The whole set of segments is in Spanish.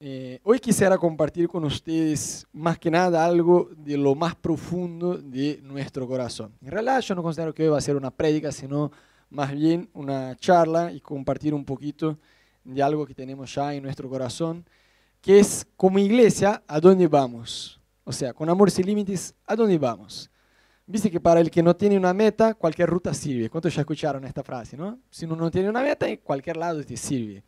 Eh, hoy quisiera compartir con ustedes más que nada algo de lo más profundo de nuestro corazón. En realidad yo no considero que hoy va a ser una prédica, sino más bien una charla y compartir un poquito de algo que tenemos ya en nuestro corazón, que es como iglesia, ¿a dónde vamos? O sea, con amor sin límites, ¿a dónde vamos? Viste que para el que no tiene una meta, cualquier ruta sirve. ¿Cuántos ya escucharon esta frase? ¿no? Si uno no tiene una meta, en cualquier lado te sirve.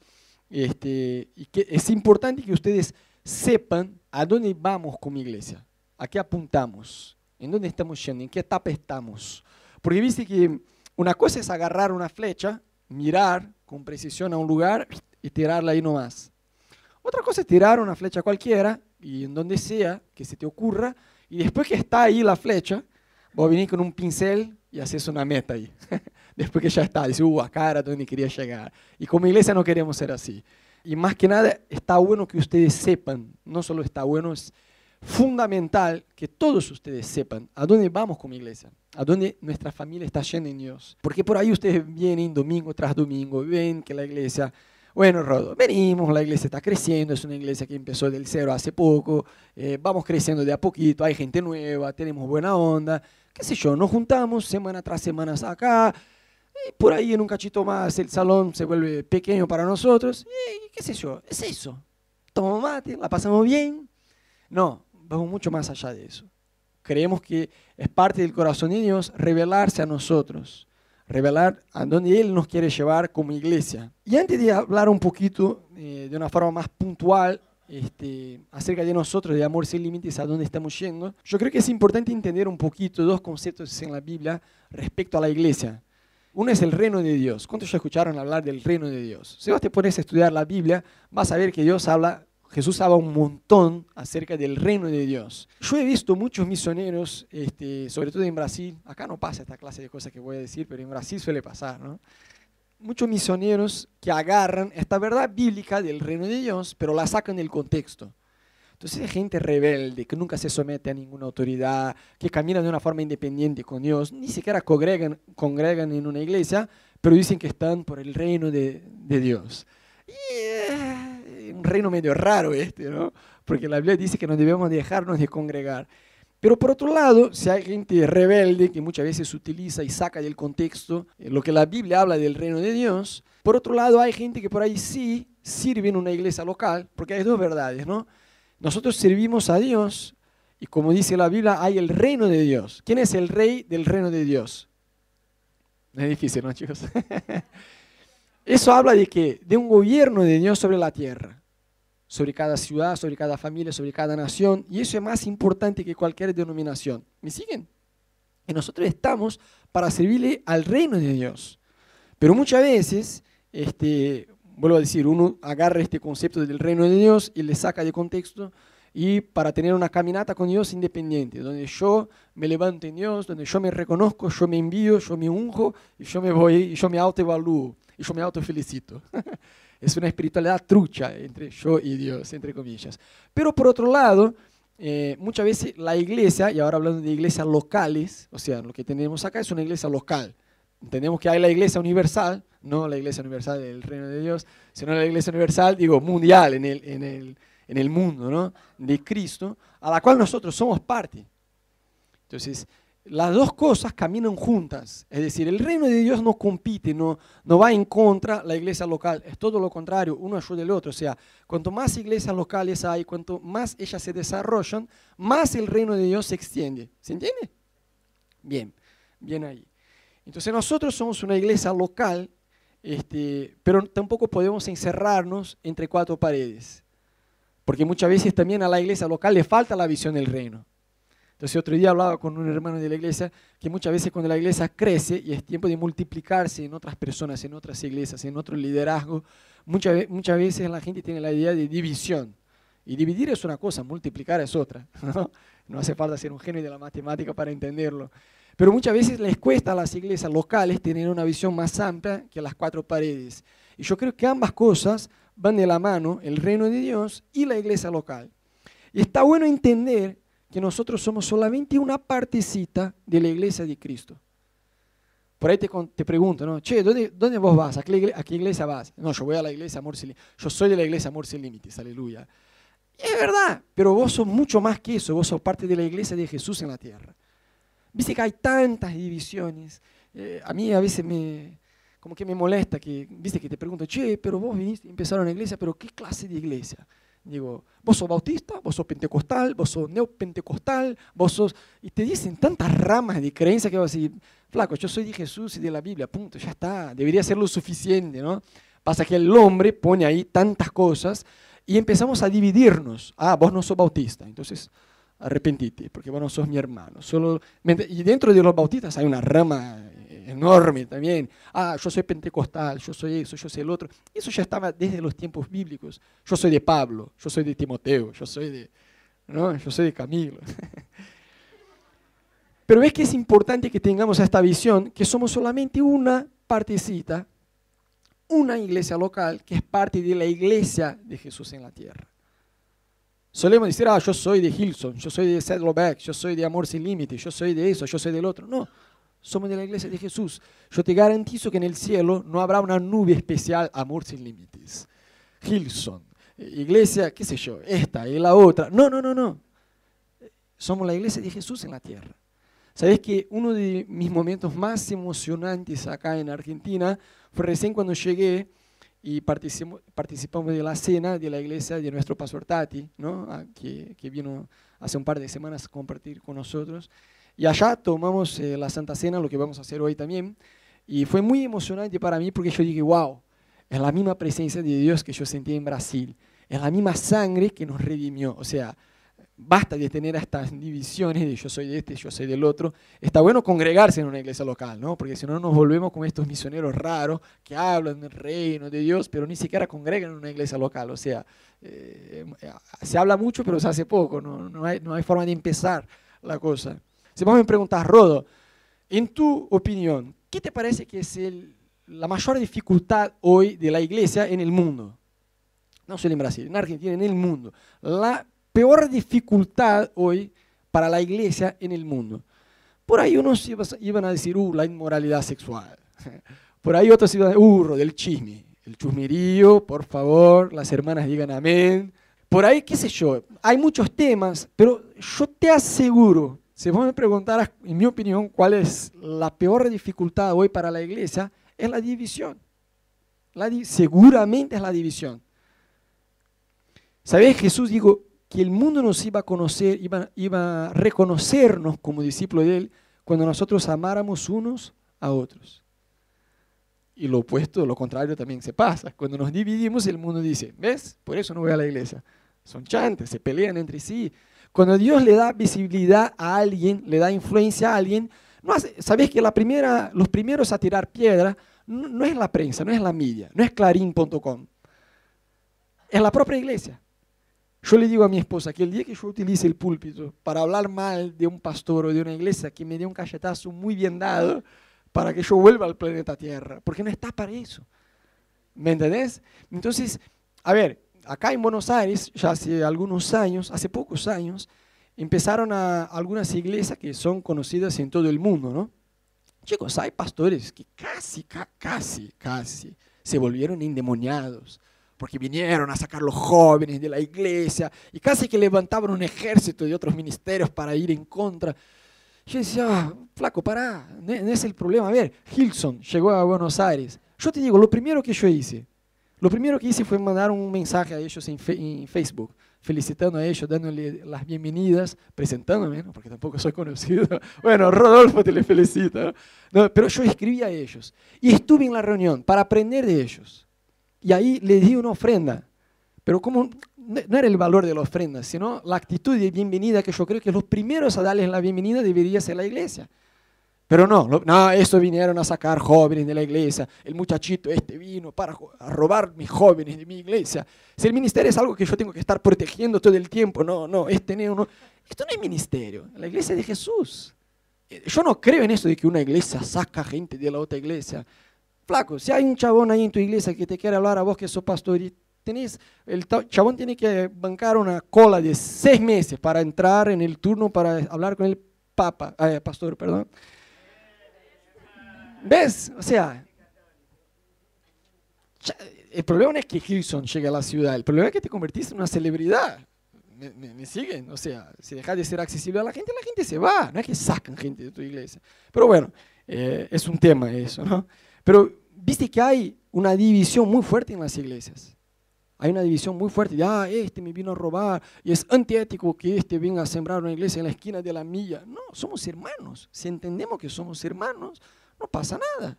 Este, y que es importante que ustedes sepan a dónde vamos como iglesia, a qué apuntamos, en dónde estamos yendo, en qué etapa estamos. Porque viste que una cosa es agarrar una flecha, mirar con precisión a un lugar y tirarla ahí nomás. Otra cosa es tirar una flecha cualquiera y en donde sea que se te ocurra, y después que está ahí la flecha, vos venís con un pincel y haces una meta ahí. Después que ya está, dice, uh, acá era donde quería llegar. Y como iglesia no queremos ser así. Y más que nada, está bueno que ustedes sepan, no solo está bueno, es fundamental que todos ustedes sepan a dónde vamos como iglesia, a dónde nuestra familia está yendo en Dios. Porque por ahí ustedes vienen domingo tras domingo, ven que la iglesia bueno, Rodo, venimos, la iglesia está creciendo, es una iglesia que empezó del cero hace poco, eh, vamos creciendo de a poquito, hay gente nueva, tenemos buena onda, qué sé yo, nos juntamos semana tras semana acá, y por ahí en un cachito más el salón se vuelve pequeño para nosotros, y qué sé yo, es eso. Tomamos mate, la pasamos bien. No, vamos mucho más allá de eso. Creemos que es parte del corazón de Dios revelarse a nosotros revelar a dónde Él nos quiere llevar como iglesia. Y antes de hablar un poquito eh, de una forma más puntual este, acerca de nosotros, de amor sin límites, a dónde estamos yendo, yo creo que es importante entender un poquito dos conceptos en la Biblia respecto a la iglesia. Uno es el reino de Dios. ¿Cuántos ya escucharon hablar del reino de Dios? Si vos te pones a estudiar la Biblia, vas a ver que Dios habla Jesús habla un montón acerca del reino de Dios. Yo he visto muchos misioneros, este, sobre todo en Brasil, acá no pasa esta clase de cosas que voy a decir, pero en Brasil suele pasar, ¿no? Muchos misioneros que agarran esta verdad bíblica del reino de Dios, pero la sacan del contexto. Entonces hay gente rebelde que nunca se somete a ninguna autoridad, que camina de una forma independiente con Dios, ni siquiera congregan, congregan en una iglesia, pero dicen que están por el reino de, de Dios. Y, eh, un reino medio raro este, ¿no? Porque la Biblia dice que no debemos dejarnos de congregar. Pero por otro lado, si hay gente rebelde que muchas veces utiliza y saca del contexto eh, lo que la Biblia habla del reino de Dios, por otro lado hay gente que por ahí sí sirve en una iglesia local, porque hay dos verdades, ¿no? Nosotros servimos a Dios y como dice la Biblia, hay el reino de Dios. ¿Quién es el rey del reino de Dios? Es difícil, ¿no, chicos? Eso habla de que de un gobierno de Dios sobre la tierra sobre cada ciudad, sobre cada familia, sobre cada nación, y eso es más importante que cualquier denominación. ¿Me siguen? Y nosotros estamos para servirle al reino de Dios. Pero muchas veces, este, vuelvo a decir, uno agarra este concepto del reino de Dios y le saca de contexto y para tener una caminata con Dios independiente, donde yo me levanto en Dios, donde yo me reconozco, yo me envío, yo me unjo y yo me voy y yo me autoevalúo y yo me autofelicito. es una espiritualidad trucha entre yo y Dios, entre comillas. Pero por otro lado, eh, muchas veces la iglesia, y ahora hablando de iglesias locales, o sea, lo que tenemos acá es una iglesia local. Entendemos que hay la iglesia universal, no la iglesia universal del reino de Dios, sino la iglesia universal, digo, mundial, en el, en el, en el mundo, ¿no? De Cristo, a la cual nosotros somos parte. Entonces, las dos cosas caminan juntas. Es decir, el reino de Dios no compite, no, no va en contra la iglesia local. Es todo lo contrario, uno ayuda al otro. O sea, cuanto más iglesias locales hay, cuanto más ellas se desarrollan, más el reino de Dios se extiende. ¿Se entiende? Bien, bien ahí. Entonces nosotros somos una iglesia local, este, pero tampoco podemos encerrarnos entre cuatro paredes. Porque muchas veces también a la iglesia local le falta la visión del reino. Entonces otro día hablaba con un hermano de la iglesia que muchas veces cuando la iglesia crece y es tiempo de multiplicarse en otras personas, en otras iglesias, en otro liderazgo, muchas, muchas veces la gente tiene la idea de división. Y dividir es una cosa, multiplicar es otra. ¿no? no hace falta ser un genio de la matemática para entenderlo. Pero muchas veces les cuesta a las iglesias locales tener una visión más amplia que las cuatro paredes. Y yo creo que ambas cosas van de la mano, el reino de Dios y la iglesia local. Y está bueno entender que nosotros somos solamente una partecita de la iglesia de Cristo. Por ahí te, te pregunto, ¿no? Che, ¿dónde, ¿dónde vos vas? ¿A qué, ¿A qué, iglesia vas? No, yo voy a la iglesia Amor Sin Límites. Yo soy de la iglesia Amor Sin Límites, aleluya. Y es verdad, pero vos sos mucho más que eso, vos sos parte de la iglesia de Jesús en la tierra. Viste que hay tantas divisiones. Eh, a mí a veces me, como que me molesta que, viste que te pregunto, che, pero vos viniste, empezaron la iglesia, pero ¿qué clase de iglesia? Digo, vos sos bautista, vos sos pentecostal, vos sos neopentecostal, vos sos... Y te dicen tantas ramas de creencia que vas a decir, flaco, yo soy de Jesús y de la Biblia, punto, ya está, debería ser lo suficiente, ¿no? Pasa que el hombre pone ahí tantas cosas y empezamos a dividirnos. Ah, vos no sos bautista, entonces arrepentite, porque vos no sos mi hermano. Solo... Y dentro de los bautistas hay una rama enorme también. Ah, yo soy pentecostal, yo soy eso, yo soy el otro. Eso ya estaba desde los tiempos bíblicos. Yo soy de Pablo, yo soy de Timoteo, yo soy de, ¿no? yo soy de Camilo. Pero es que es importante que tengamos esta visión, que somos solamente una partecita, una iglesia local, que es parte de la iglesia de Jesús en la tierra. Solemos decir, ah, yo soy de Hilson, yo soy de Saddleback, yo soy de Amor Sin Límites, yo soy de eso, yo soy del otro. No, somos de la iglesia de Jesús. Yo te garantizo que en el cielo no habrá una nube especial, amor sin límites. Hilson, iglesia, qué sé yo, esta y la otra. No, no, no, no. Somos la iglesia de Jesús en la tierra. Sabes que uno de mis momentos más emocionantes acá en Argentina fue recién cuando llegué y participamos de la cena de la iglesia de nuestro pastor Tati, ¿no? Ah, que, que vino hace un par de semanas a compartir con nosotros. Y allá tomamos eh, la Santa Cena, lo que vamos a hacer hoy también. Y fue muy emocionante para mí porque yo dije, wow, es la misma presencia de Dios que yo sentí en Brasil. Es la misma sangre que nos redimió. O sea, basta de tener estas divisiones de yo soy de este, yo soy del otro. Está bueno congregarse en una iglesia local, ¿no? Porque si no nos volvemos con estos misioneros raros que hablan del reino de Dios, pero ni siquiera congregan en una iglesia local. O sea, eh, se habla mucho, pero se hace poco. No, no, hay, no hay forma de empezar la cosa. Si vos me preguntas, Rodo, en tu opinión, ¿qué te parece que es la mayor dificultad hoy de la iglesia en el mundo? No solo en Brasil, en Argentina, en el mundo. La peor dificultad hoy para la iglesia en el mundo. Por ahí unos iban a decir, uh, la inmoralidad sexual. Por ahí otros iban a decir, uh, del chisme. El chusmerío, por favor, las hermanas digan amén. Por ahí, qué sé yo, hay muchos temas, pero yo te aseguro si vos me preguntaras, en mi opinión, cuál es la peor dificultad hoy para la iglesia, es la división. seguramente es la división. ¿Sabés? Jesús dijo que el mundo nos iba a conocer, iba, iba a reconocernos como discípulos de Él cuando nosotros amáramos unos a otros. Y lo opuesto, lo contrario también se pasa. Cuando nos dividimos, el mundo dice, ¿ves? Por eso no voy a la iglesia. Son chantes, se pelean entre sí, cuando Dios le da visibilidad a alguien, le da influencia a alguien, no ¿sabés que la primera, los primeros a tirar piedra no, es la prensa, no es la media, no es clarín.com, es la propia iglesia. Yo le digo a mi esposa que el día que yo utilice el púlpito para hablar mal de un pastor o de una iglesia, que me dé un cachetazo muy bien dado para que yo vuelva al planeta Tierra, porque no está para eso. ¿Me entendés? Entonces, a ver, acá en Buenos Aires, ya hace algunos años, hace pocos años, empezaron a algunas iglesias que son conocidas en todo el mundo, ¿no? Chicos, hay pastores que casi, casi, casi se volvieron endemoniados porque vinieron a sacar los jóvenes de la iglesia y casi que levantaban un ejército de otros ministerios para ir en contra. Yo decía, ah, flaco, pará, no es el problema. A ver, Hilson llegó a Buenos Aires. Yo te digo, lo primero que yo hice, lo primero que hice fue mandar un mensaje a ellos en, Facebook, felicitando a ellos, dándole las bienvenidas, presentándome, porque tampoco soy conocido. Bueno, Rodolfo te le felicita. pero yo escribí a ellos y estuve en la reunión para aprender de ellos. Y ahí les di una ofrenda. Pero como no era el valor de la ofrenda, sino la actitud de bienvenida que yo creo que los primeros a darles la bienvenida debería ser la iglesia. Pero no, no, eso vinieron a sacar jóvenes de la iglesia. El muchachito este vino para robar mis jóvenes de mi iglesia. Si el ministerio es algo que yo tengo que estar protegiendo todo el tiempo, no, no, este no. Esto no es ministerio, la iglesia de Jesús. Eh, yo no creo en eso de que una iglesia saca gente de la otra iglesia. Flaco, si hay un chabón ahí en tu iglesia que te quiere hablar a vos que sos pastor y tenés, el chabón tiene que bancar una cola de seis meses para entrar en el turno para hablar con el papa, eh, pastor, perdón ¿Ves? O sea, el problema no es que Hilson llegue a la ciudad, el problema es que te convertiste en una celebridad. ¿Me, siguen? O sea, si dejas de ser accesible a la gente, la gente se va. No es que sacan gente de tu iglesia. Pero bueno, eh, es un tema eso, ¿no? Pero viste que hay una división muy fuerte en las iglesias. Hay una división muy fuerte de, ah, este me vino a robar y es antiético que este venga a sembrar una iglesia en la esquina de la milla. No, somos hermanos. Si entendemos que somos hermanos, no pasa nada.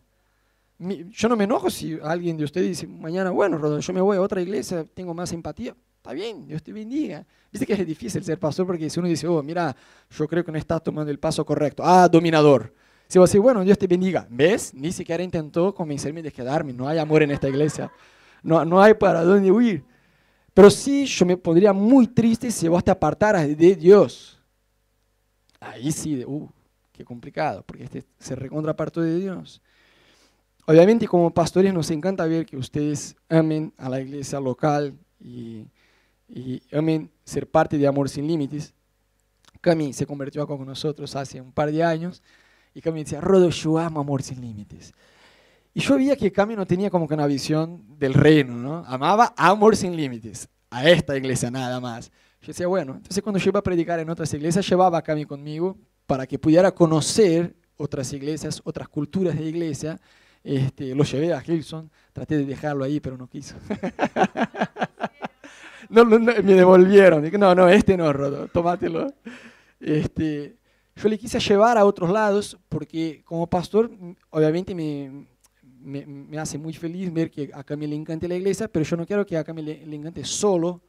Yo no me enojo si alguien de ustedes dice, mañana, bueno, Rodolfo, yo me voy a otra iglesia, tengo más empatía. Está bien, Dios te bendiga. Viste que es difícil ser pastor porque si uno dice, oh, mira, yo creo que no estás tomando el paso correcto. Ah, dominador. Si vos decís, bueno, Dios te bendiga. ¿Ves? Ni siquiera intentó convencerme de quedarme. No hay amor en esta iglesia. No, no hay para dónde huir. Pero sí, yo me pondría muy triste si vos te apartaras de Dios. Ahí sí, uh, qué complicado, porque este se recontrapartó de Dios. Obviamente como pastores nos encanta ver que ustedes amen a la iglesia local y y amen ser parte de Amor Sin Límites. Cami se convirtió con nosotros hace un par de años y Cami decía, Rodo, yo amo Amor Sin Límites. Y yo veía que Cami no tenía como que una visión del reino, ¿no? Amaba Amor Sin Límites, a esta iglesia nada más. Yo decía, bueno, entonces cuando yo iba a predicar en otras iglesias, llevaba a Cami conmigo para que pudiera conocer otras iglesias, otras culturas de iglesia. Este, lo llevé a Hilson, traté de dejarlo ahí, pero no quiso. no, me devolvieron. No, no, este no, Rodo, tomátelo. Este, yo le quise llevar a otros lados porque como pastor, obviamente me, me, hace muy feliz ver que a Camille le encante la iglesia, pero yo no quiero que a Camille le, encante solo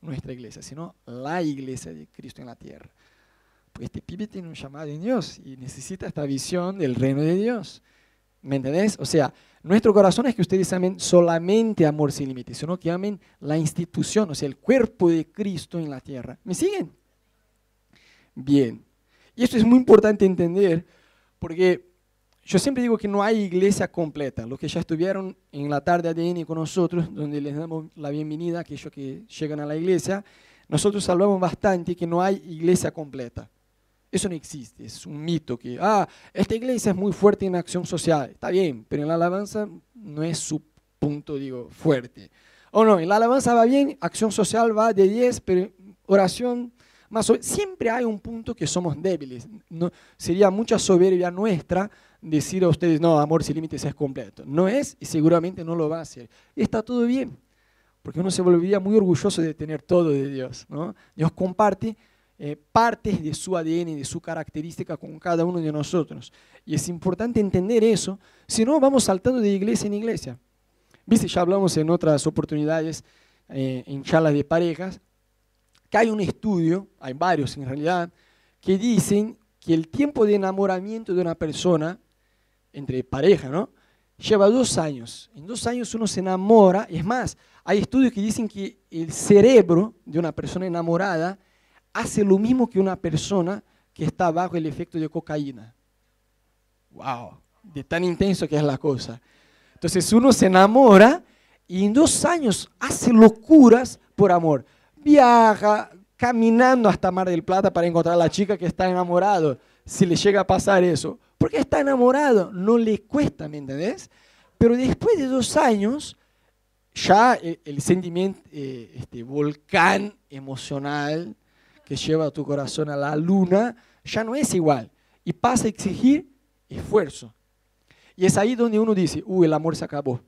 nuestra iglesia, sino la iglesia de Cristo en la tierra. Porque este pibe tiene un llamado en Dios y necesita esta visión del reino de Dios. ¿Me entendés? O sea, nuestro corazón es que ustedes amen solamente amor sin límites, sino que amen la institución, o sea, el cuerpo de Cristo en la tierra. ¿Me siguen? Bien. Y esto es muy importante entender porque yo siempre digo que no hay iglesia completa. Los que ya estuvieron en la tarde ADN con nosotros, donde les damos la bienvenida a aquellos que llegan a la iglesia, nosotros hablamos bastante que no hay iglesia completa. Eso no existe, es un mito que, ah, esta iglesia es muy fuerte en acción social. Está bien, pero en la alabanza no es su punto, digo, fuerte. O no, en la alabanza va bien, acción social va de 10, pero oración más Siempre hay un punto que somos débiles. No, sería mucha soberbia nuestra decir a ustedes, no, amor sin límites es completo. No es y seguramente no lo va a hacer. Y está todo bien, porque uno se volvería muy orgulloso de tener todo de Dios. ¿no? Dios comparte eh, partes de su ADN, de su característica con cada uno de nosotros. Y es importante entender eso, si no vamos saltando de iglesia en iglesia. Viste, ya hablamos en otras oportunidades, eh, en charlas de parejas, que hay un estudio, hay varios en realidad, que dicen que el tiempo de enamoramiento de una persona, entre pareja, ¿no? Lleva dos años. En dos años uno se enamora. Es más, hay estudios que dicen que el cerebro de una persona enamorada hace lo mismo que una persona que está bajo el efecto de cocaína. ¡Wow! De tan intenso que es la cosa. Entonces uno se enamora y en dos años hace locuras por amor. Viaja caminando hasta Mar del Plata para encontrar a la chica que está enamorado. Si le llega a pasar eso. Porque está enamorado, no le cuesta, ¿me entendés? Pero después de dos años, ya el, sentimiento, eh, este volcán emocional, que lleva tu corazón a la luna, ya no es igual. Y pasa a exigir esfuerzo. Y es ahí donde uno dice, uy, el amor se acabó.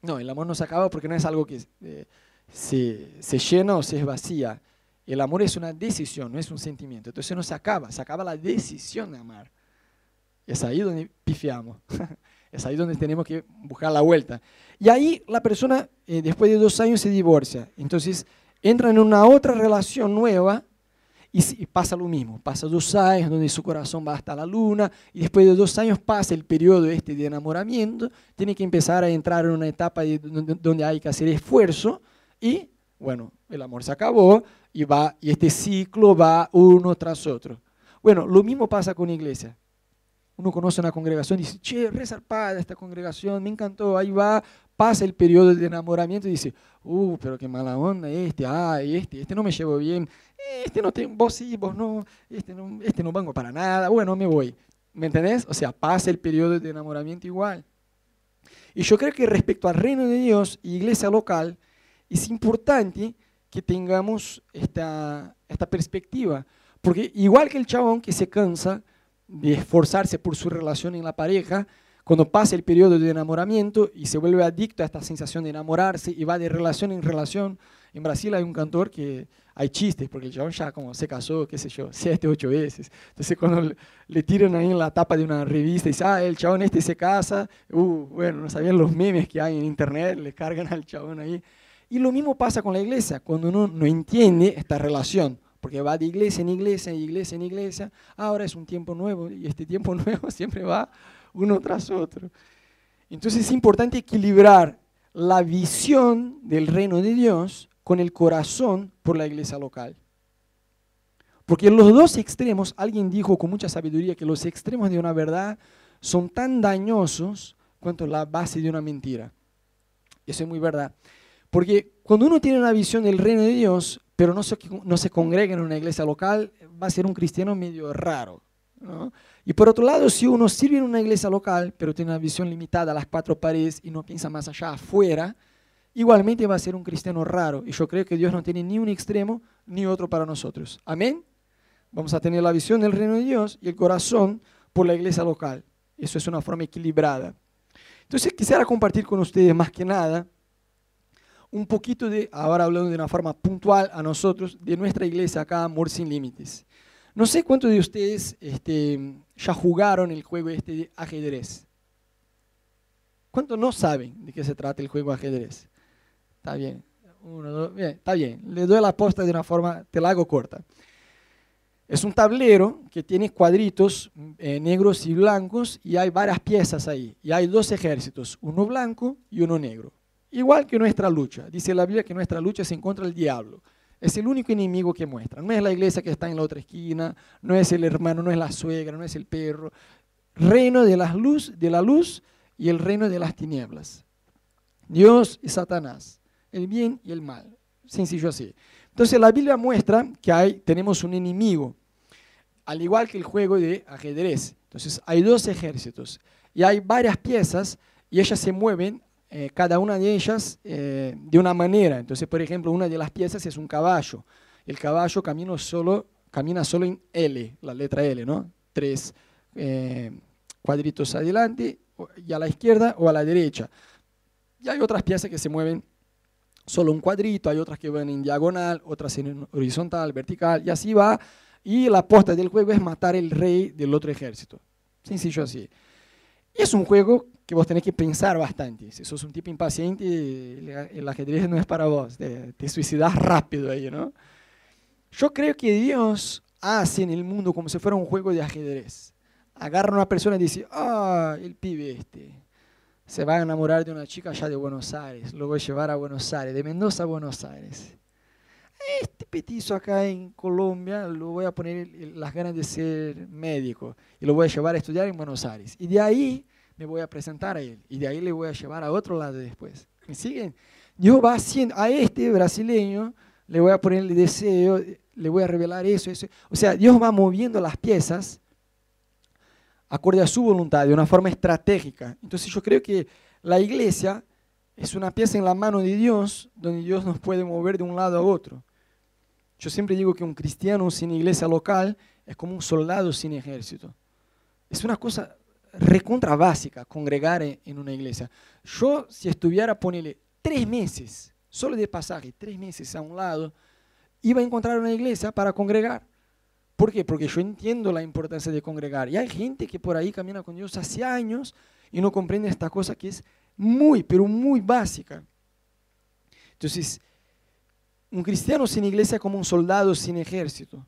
No, el amor no se acaba porque no es algo que eh, se, se, llena o se vacía. El amor es una decisión, no es un sentimiento. Entonces no se acaba, se acaba la decisión de amar. Es ahí donde pifiamos. es ahí donde tenemos que buscar la vuelta. Y ahí la persona, eh, después de dos años, se divorcia. Entonces entra en una otra relación nueva y, pasa lo mismo. Pasa dos años donde su corazón va hasta la luna y después de dos años pasa el periodo este de enamoramiento, tiene que empezar a entrar en una etapa donde hay que hacer esfuerzo y, bueno, el amor se acabó y, va, y este ciclo va uno tras otro. Bueno, lo mismo pasa con iglesia. Uno conoce una congregación y dice, che, resarpada esta congregación, me encantó, ahí va, pasa el periodo de enamoramiento y dice, uh, pero qué mala onda este, ah, este, este no me llevo bien, este no tengo, vos sí, vos no, este no, este no vengo para nada, bueno, me voy. ¿Me entendés? O sea, pasa el periodo de enamoramiento igual. Y yo creo que respecto al reino de Dios y iglesia local, es importante que tengamos esta, esta perspectiva. Porque igual que el chabón que se cansa de esforzarse por su relación en la pareja, cuando pasa el periodo de enamoramiento y se vuelve adicto a esta sensación de enamorarse y va de relación en relación, en Brasil hay un cantor que hay chistes, porque el chabón ya como se casó, qué sé yo, siete, ocho veces. Entonces cuando le, tiran ahí en la tapa de una revista y dicen, ah, el chabón este se casa, uh, bueno, no sabían los memes que hay en internet, le cargan al chabón ahí. Y lo mismo pasa con la iglesia, cuando uno no entiende esta relación, porque va de iglesia en iglesia, iglesia en iglesia, ahora es un tiempo nuevo y este tiempo nuevo siempre va uno tras otro. Entonces es importante equilibrar la visión del reino de Dios con el corazón por la iglesia local. Porque los dos extremos, alguien dijo con mucha sabiduría que los extremos de una verdad son tan dañosos cuanto la base de una mentira. Eso es muy verdad. Porque cuando uno tiene una visión del reino de Dios, pero no se, no se congrega en una iglesia local, va a ser un cristiano medio raro. Y por otro lado, si uno sirve en una iglesia local, pero tiene una visión limitada a las cuatro paredes y no piensa más allá afuera, igualmente va a ser un cristiano raro. Y yo creo que Dios no tiene ni un extremo ni otro para nosotros. Amén. Vamos a tener la visión del reino de Dios y el corazón por la iglesia local. Eso es una forma equilibrada. Entonces quisiera compartir con ustedes más que nada un poquito de, ahora hablando de una forma puntual a nosotros, de nuestra iglesia acá, Amor Sin Límites. No sé cuántos de ustedes este, ya jugaron el juego este de ajedrez. ¿Cuántos no saben de qué se trata el juego de ajedrez? Está bien. Uno, dos, bien, está bien. Le doy la posta de una forma, te la hago corta. Es un tablero que tiene cuadritos eh, negros y blancos y hay varias piezas ahí. Y hay dos ejércitos, uno blanco y uno negro. Igual que nuestra lucha. Dice la Biblia que nuestra lucha es en contra del diablo. Es el único enemigo que muestra. No es la iglesia que está en la otra esquina, no es el hermano, no es la suegra, no es el perro. Reino de la luz, de la luz y el reino de las tinieblas. Dios y Satanás, el bien y el mal. Sencillo así. Entonces la Biblia muestra que hay, tenemos un enemigo, al igual que el juego de ajedrez. Entonces hay dos ejércitos y hay varias piezas y ellas se mueven eh, cada una de ellas eh, de una manera. Entonces, por ejemplo, una de las piezas es un caballo. El caballo camina solo, camina solo en L, la letra L, ¿no? Tres eh, cuadritos adelante, y a la izquierda o a la derecha. Y hay otras piezas que se mueven solo un cuadrito, hay otras que van en diagonal, otras en horizontal, vertical, y así va. Y la aposta del juego es matar el rey del otro ejército. Sencillo así. Es un juego que vos tenés que pensar bastante. Si sos un tipo impaciente, el ajedrez no es para vos. Te, te suicidas rápido ahí, ¿no? Yo creo que Dios hace en el mundo como si fuera un juego de ajedrez. Agarra a una persona y dice, ah, el pibe este se va a enamorar de una chica allá de Buenos Aires, lo voy a llevar a Buenos Aires, de Mendoza a Buenos Aires. Este petizo acá en Colombia lo voy a poner las ganas de ser médico y lo voy a llevar a estudiar en Buenos Aires. Y de ahí me voy a presentar a él y de ahí le voy a llevar a otro lado después. ¿Me siguen? Dios va haciendo, a este brasileño le voy a poner el deseo, le voy a revelar eso, eso. O sea, Dios va moviendo las piezas acorde a su voluntad, de una forma estratégica. Entonces yo creo que la iglesia es una pieza en la mano de Dios, donde Dios nos puede mover de un lado a otro. Yo siempre digo que un cristiano sin iglesia local es como un soldado sin ejército. Es una cosa recontra básica congregar en una iglesia. Yo, si estuviera, ponerle tres meses, solo de pasaje, tres meses a un lado, iba a encontrar una iglesia para congregar. ¿Por qué? Porque yo entiendo la importancia de congregar. Y hay gente que por ahí camina con Dios hace años y no comprende esta cosa que es muy, pero muy básica. Entonces, un cristiano sin iglesia es como un soldado sin ejército.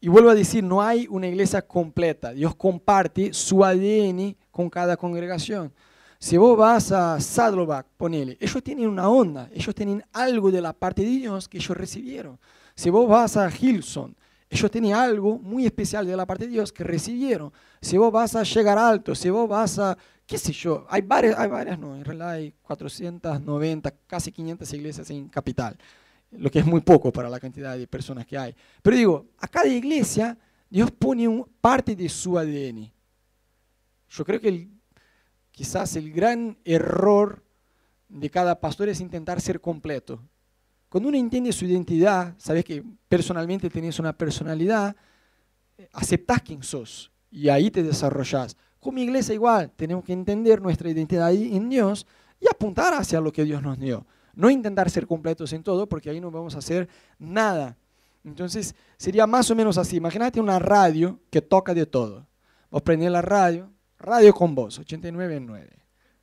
Y vuelvo a decir, no hay una iglesia completa. Dios comparte su ADN con cada congregación. Si vos vas a Saddleback, ponele, ellos tienen una onda, ellos tienen algo de la parte de Dios que ellos recibieron. Si vos vas a Hilson, ellos tienen algo muy especial de la parte de Dios que recibieron. Si vos vas a llegar alto, si vos vas a, qué sé yo, hay varias, hay varias, no, en realidad hay 490, casi 500 iglesias en capital lo que es muy poco para la cantidad de personas que hay. Pero digo, a cada iglesia Dios pone parte de su ADN. Yo creo que quizás el gran error de cada pastor es intentar ser completo. Cuando uno entiende su identidad, sabes que personalmente tenés una personalidad, aceptás quién sos y ahí te desarrollás. Como iglesia igual, tenemos que entender nuestra identidad en Dios y apuntar hacia lo que Dios nos dio. No intentar ser completos en todo, porque ahí no vamos a hacer nada. Entonces, sería más o menos así. Imagínate una radio que toca de todo. Vos prendés la radio, radio con voz, 89.9.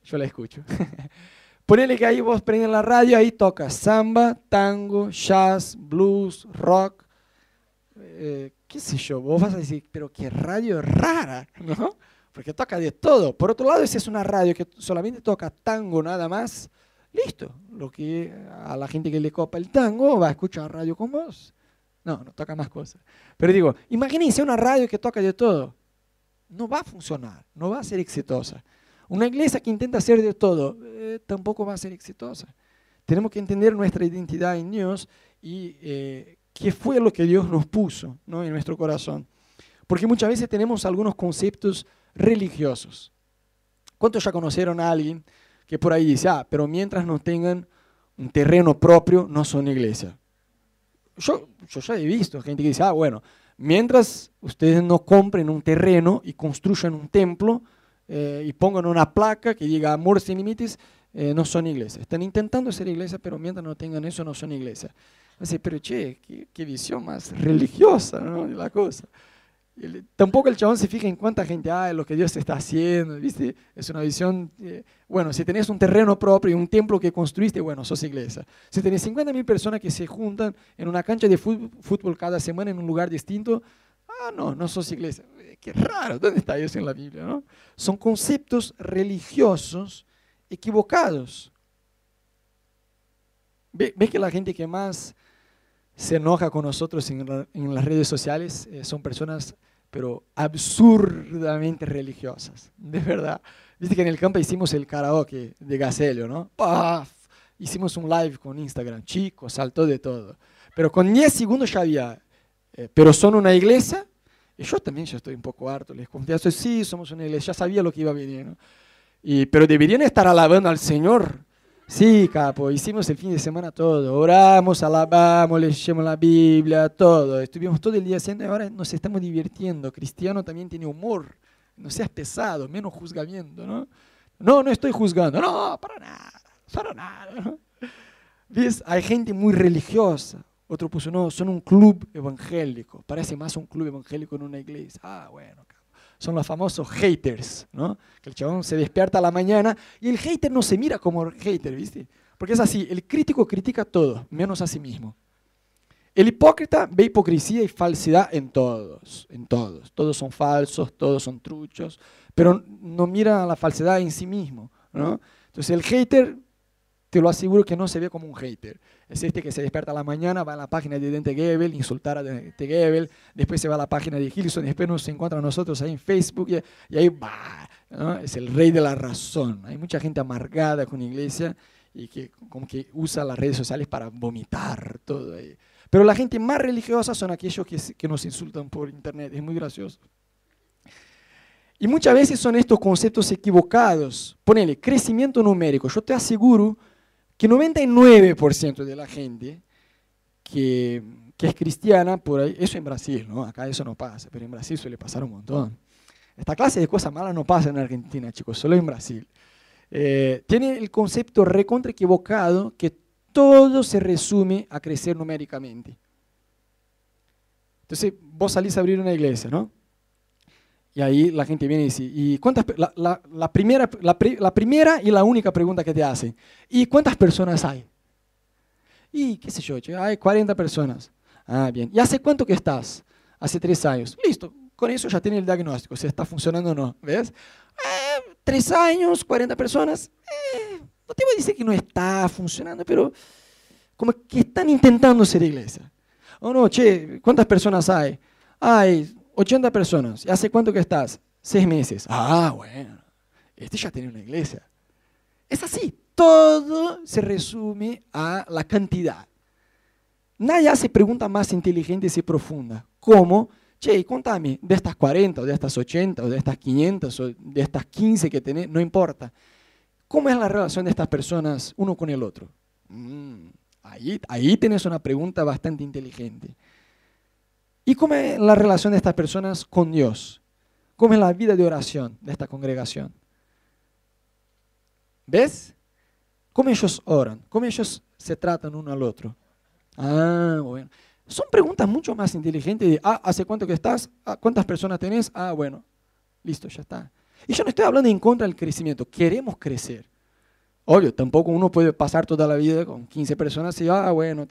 Yo la escucho. Ponele que ahí vos prendes la radio, ahí toca samba, tango, jazz, blues, rock. Eh, ¿Qué sé yo? Vos vas a decir, pero qué radio rara, ¿no? Porque toca de todo. Por otro lado, si es una radio que solamente toca tango nada más, listo. Lo que a la gente que le copa el tango va a escuchar radio con vos. No, no toca más cosas. Pero digo, imagínense una radio que toca de todo. No va a funcionar, no va a ser exitosa. Una iglesia que intenta hacer de todo eh, tampoco va a ser exitosa. Tenemos que entender nuestra identidad en Dios y eh, qué fue lo que Dios nos puso ¿no? en nuestro corazón. Porque muchas veces tenemos algunos conceptos religiosos. ¿Cuántos ya conocieron a alguien que por ahí dice, ah, pero mientras no tengan un terreno propio, no son iglesia? Yo, yo ya he visto gente que dice, ah, bueno, mientras ustedes no compren un terreno y construyan un templo, eh, y pongan una placa que diga amor sin límites, eh, no son iglesias. Están intentando ser iglesia, pero mientras no tengan eso, no son iglesias. Así, pero che, qué, visión más religiosa ¿no? de la cosa. Tampoco el chabón se fija en cuánta gente hay, lo que Dios está haciendo, ¿viste? Es una visión, eh, bueno, si tenés un terreno propio y un templo que construiste, bueno, sos iglesia. Si tenés 50.000 personas que se juntan en una cancha de fútbol cada semana en un lugar distinto, ah, no, no sos iglesia qué raro, ¿dónde está eso en la Biblia? No? Son conceptos religiosos equivocados. ¿Ves que la gente que más se enoja con nosotros en, las redes sociales eh, son personas, pero absurdamente religiosas, de verdad. Viste que en el campo hicimos el karaoke de Gacelio, ¿no? ¡Paf! Hicimos un live con Instagram, chicos, saltó de todo. Pero con 10 segundos ya había, eh, pero son una iglesia y yo también ya estoy un poco harto, les confieso, sí, somos una iglesia, ya sabía lo que iba a venir, y, pero deberían estar alabando al Señor. Sí, capo, hicimos el fin de semana todo, oramos, alabamos, leemos la Biblia, todo, estuvimos todo el día haciendo y ahora nos estamos divirtiendo. Cristiano también tiene humor, no seas pesado, menos juzgamiento, ¿no? No, no estoy juzgando, no, para nada, para nada. ¿Ves? Hay gente muy religiosa, otro puso, no, son un club evangélico. Parece más un club evangélico en una iglesia. Ah, bueno. Son los famosos haters, ¿no? Que el chabón se despierta a la mañana y el hater no se mira como hater, ¿viste? Porque es así, el crítico critica todo, menos a sí mismo. El hipócrita ve hipocresía y falsedad en todos, en todos. Todos son falsos, todos son truchos, pero no mira la falsedad en sí mismo, ¿no? Entonces el hater te lo aseguro que no se ve como un hater. Es este que se despierta la mañana, va a la página de Dente Gebel, insultar a Dente Gebel, después se va a la página de Gilson, después nos encuentra a nosotros ahí en Facebook y, ahí va, es el rey de la razón. Hay mucha gente amargada con la iglesia y que como que usa las redes sociales para vomitar todo ahí. Pero la gente más religiosa son aquellos que, que nos insultan por internet, es muy gracioso. Y muchas veces son estos conceptos equivocados. Ponele, crecimiento numérico. Yo te aseguro que 99% de la gente que, es cristiana, por eso en Brasil, ¿no? Acá eso no pasa, pero en Brasil suele pasar un montón. Esta clase de cosas malas no pasa en Argentina, chicos, solo en Brasil. Eh, tiene el concepto recontra equivocado que todo se resume a crecer numéricamente. Entonces, vos salís a abrir una iglesia, ¿no? Y ahí la gente viene y dice, ¿y cuántas, la, la, primera, la, primera y la única pregunta que te hacen, ¿y cuántas personas hay? Y qué sé yo, hay 40 personas. Ah, bien. ¿Y hace cuánto que estás? Hace tres años. Listo, con eso ya tiene el diagnóstico, si está funcionando o no. ¿Ves? Eh, tres años, 40 personas. Eh, no te voy a decir que no está funcionando, pero como que están intentando ser iglesia. O oh, no, che, ¿cuántas personas hay? Hay 80 personas. ¿Y hace cuánto que estás? Seis meses. Ah, bueno. Este ya tiene una iglesia. Es así. Todo se resume a la cantidad. Nadie hace preguntas más inteligentes y profundas. ¿Cómo che, contame, de estas 40 o de estas 80 o de estas 500 o de estas 15 que tenés, no importa. ¿Cómo es la relación de estas personas uno con el otro? Mm, ahí, ahí tenés una pregunta bastante inteligente. ¿Y cómo es la relación de estas personas con Dios? ¿Cómo es la vida de oración de esta congregación? ¿Ves? ¿Cómo ellos oran? ¿Cómo ellos se tratan uno al otro? Ah, bueno. Son preguntas mucho más inteligentes de, ah, ¿hace cuánto que estás? Ah, ¿Cuántas personas tenés? Ah, bueno, listo, ya está. Y yo no estoy hablando en contra del crecimiento, queremos crecer. Obvio, tampoco uno puede pasar toda la vida con 15 personas y, ah, bueno,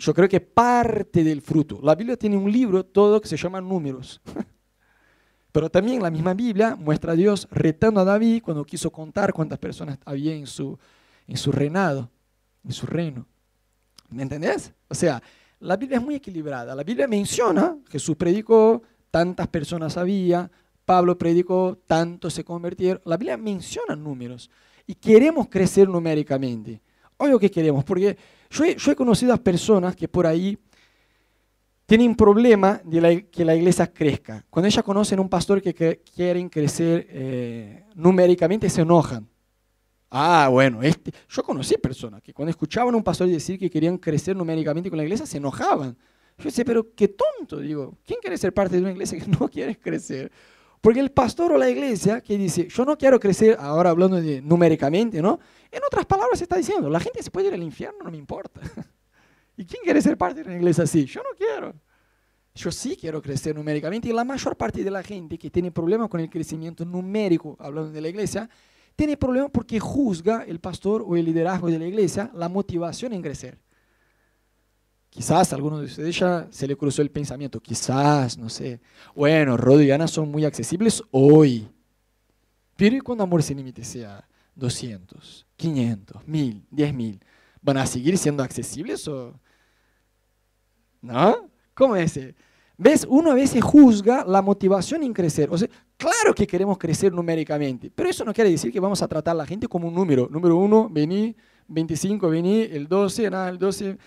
yo creo que parte del fruto. La Biblia tiene un libro todo que se llama Números. Pero también la misma Biblia muestra a Dios retando a David cuando quiso contar cuántas personas había en su, en su reinado, en su reino. ¿Me entendés? O sea, la Biblia es muy equilibrada. La Biblia menciona, Jesús predicó, tantas personas había, Pablo predicó, tantos se convirtieron. La Biblia menciona números y queremos crecer numéricamente. Obvio que queremos, porque yo he, conocido a personas que por ahí tienen problema de que la iglesia crezca. Cuando ellas conocen a un pastor que, quieren crecer eh, numéricamente, se enojan. Ah, bueno, este, yo conocí personas que cuando escuchaban a un pastor decir que querían crecer numéricamente con la iglesia, se enojaban. Yo decía, pero qué tonto, digo, ¿quién quiere ser parte de una iglesia que no quiere crecer? Porque el pastor o la iglesia que dice, yo no quiero crecer, ahora hablando de numéricamente, ¿no? En otras palabras está diciendo, la gente se puede ir al infierno, no me importa. ¿Y quién quiere ser parte de una iglesia así? Yo no quiero. Yo sí quiero crecer numéricamente y la mayor parte de la gente que tiene problemas con el crecimiento numérico, hablando de la iglesia, tiene problemas porque juzga el pastor o el liderazgo de la iglesia la motivación en crecer. Quizás a alguno de ustedes ya se le cruzó el pensamiento, quizás, no sé. Bueno, Rod y Ana son muy accesibles hoy. Pero ¿y cuando Amor Sin Límites sea 200, 500, 1000, 10.000? ¿Van a seguir siendo accesibles o...? ¿No? ¿Cómo es? ¿Ves? Uno a veces juzga la motivación en crecer. O sea, Claro que queremos crecer numéricamente, pero eso no quiere decir que vamos a tratar a la gente como un número. Número uno, vení, 25, vení, el 12, nada, el 12.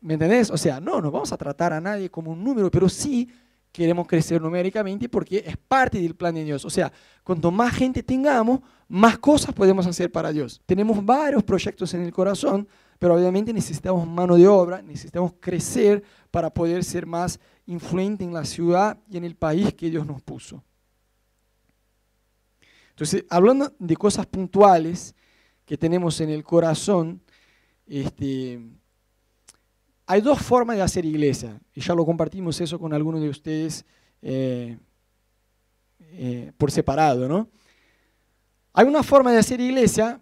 ¿Me entendés? O sea, no, no vamos a tratar a nadie como un número, pero sí queremos crecer numéricamente porque es parte del plan de Dios. O sea, cuanto más gente tengamos, más cosas podemos hacer para Dios. Tenemos varios proyectos en el corazón, pero obviamente necesitamos mano de obra, necesitamos crecer para poder ser más influente en la ciudad y en el país que Dios nos puso. Entonces, hablando de cosas puntuales que tenemos en el corazón, este, hay dos formas de hacer iglesia, y ya lo compartimos eso con algunos de ustedes eh, eh, por separado. ¿no? Hay una forma de hacer iglesia,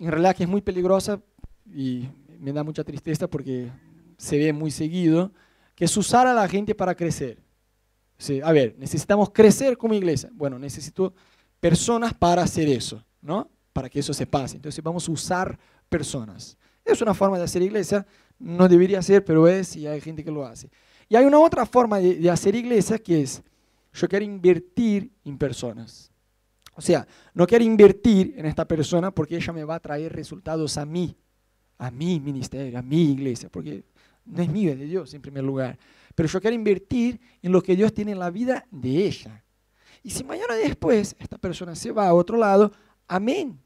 en realidad que es muy peligrosa y me da mucha tristeza porque se ve muy seguido, que es usar a la gente para crecer. a ver, necesitamos crecer como iglesia. Bueno, necesito personas para hacer eso, ¿no? Para que eso se pase. Entonces vamos a usar personas. Es una forma de hacer iglesia, no debería ser, pero es y hay gente que lo hace. Y hay una otra forma de, hacer iglesia que es, yo quiero invertir en personas. O sea, no quiero invertir en esta persona porque ella me va a traer resultados a mí, a mi ministerio, a mi iglesia, porque no es mío, es de Dios en primer lugar. Pero yo quiero invertir en lo que Dios tiene en la vida de ella. Y si mañana después esta persona se va a otro lado, amén.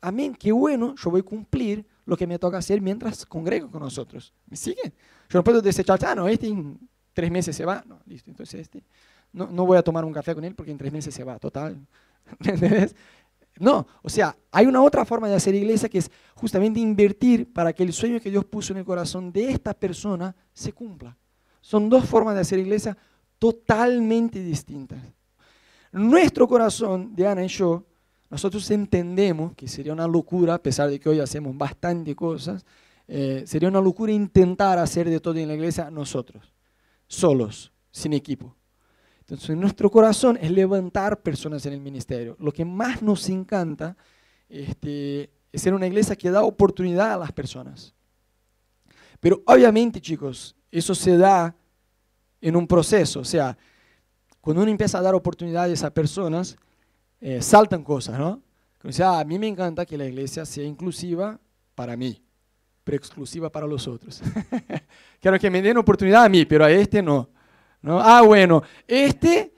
Amén, qué bueno, yo voy a cumplir lo que me toca hacer mientras congrego con nosotros. ¿Me siguen? Yo no puedo desechar, ah, no, este en tres meses se va. No, listo, entonces este, no, no voy a tomar un café con él porque en tres meses se va, total. ¿Me No, o sea, hay una otra forma de hacer iglesia que es justamente invertir para que el sueño que Dios puso en el corazón de esta persona se cumpla. Son dos formas de hacer iglesia totalmente distintas. Nuestro corazón de Ana y yo, nosotros entendemos que sería una locura, a pesar de que hoy hacemos bastante cosas, eh, sería una locura intentar hacer de todo en la iglesia nosotros, solos, sin equipo. Entonces, nuestro corazón es levantar personas en el ministerio. Lo que más nos encanta este, es ser una iglesia que da oportunidad a las personas. Pero obviamente, chicos, eso se da en un proceso. O sea, cuando uno empieza a dar oportunidades a personas, eh, saltan cosas, ¿no? Dice, ah, a mí me encanta que la iglesia sea inclusiva para mí, pero exclusiva para los otros. Quiero que me den oportunidad a mí, pero a este no. ¿no? Ah, bueno, este,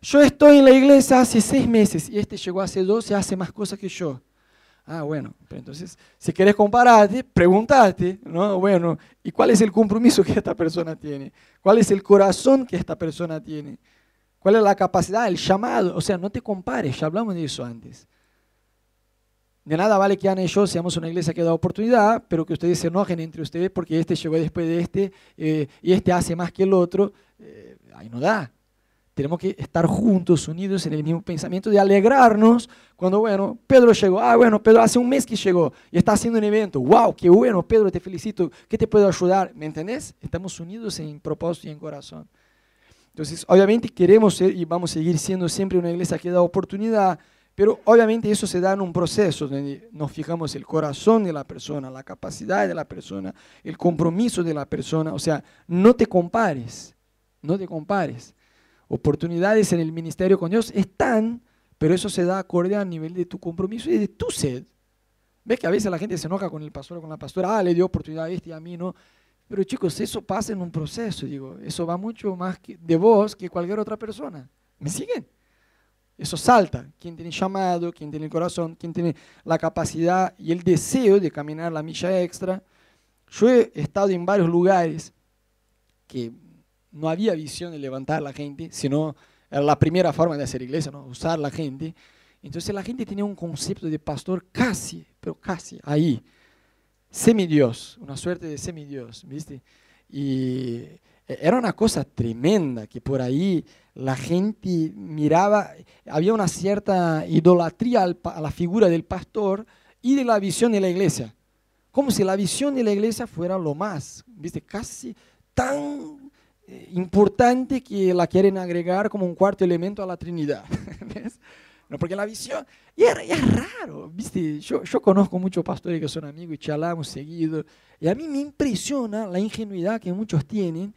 yo estoy en la iglesia hace seis meses y este llegó hace dos y hace más cosas que yo. Ah, bueno, pero entonces, si quieres compararte, pregúntate, ¿no? Bueno, ¿y cuál es el compromiso que esta persona tiene? ¿Cuál es el corazón que esta persona tiene? ¿Cuál es la capacidad, el llamado? O sea, no te compares, ya hablamos de eso antes. De nada vale que Ana y yo seamos una iglesia que da oportunidad, pero que ustedes se enojen entre ustedes porque este llegó después de este eh, y este hace más que el otro. Eh, ahí no da. Tenemos que estar juntos, unidos en el mismo pensamiento de alegrarnos cuando, bueno, Pedro llegó. Ah, bueno, Pedro hace un mes que llegó y está haciendo un evento. ¡Wow! ¡Qué bueno, Pedro! Te felicito. ¿Qué te puedo ayudar? ¿Me entendés? Estamos unidos en propósito y en corazón. Entonces, obviamente queremos ser y vamos a seguir siendo siempre una iglesia que da oportunidad, pero obviamente eso se da en un proceso donde nos fijamos el corazón de la persona, la capacidad de la persona, el compromiso de la persona. O sea, no te compares, no te compares oportunidades en el ministerio con Dios están, pero eso se da acorde a nivel de tu compromiso y de tu sed. ¿Ves que a veces la gente se enoja con el pastor o con la pastora? Ah, le dio oportunidad a este y a mí no. Pero chicos, eso pasa en un proceso, digo. Eso va mucho más de vos que cualquier otra persona. ¿Me siguen? Eso salta. Quien tiene llamado, quien tiene el corazón, quien tiene la capacidad y el deseo de caminar la milla extra. Yo he estado en varios lugares que no había visión de levantar a la gente, sino era la primera forma de hacer iglesia, ¿no? usar la gente. Entonces la gente tenía un concepto de pastor casi, pero casi ahí, semidios, una suerte de semidios, ¿viste? Y era una cosa tremenda que por ahí la gente miraba, había una cierta idolatría a la figura del pastor y de la visión de la iglesia, como si la visión de la iglesia fuera lo más, ¿viste? Casi tan eh, importante que la quieren agregar como un cuarto elemento a la Trinidad. No, porque la visión, y es, raro, ¿viste? Yo, yo conozco muchos pastores que son amigos y charlamos seguido, y a mí me impresiona la ingenuidad que muchos tienen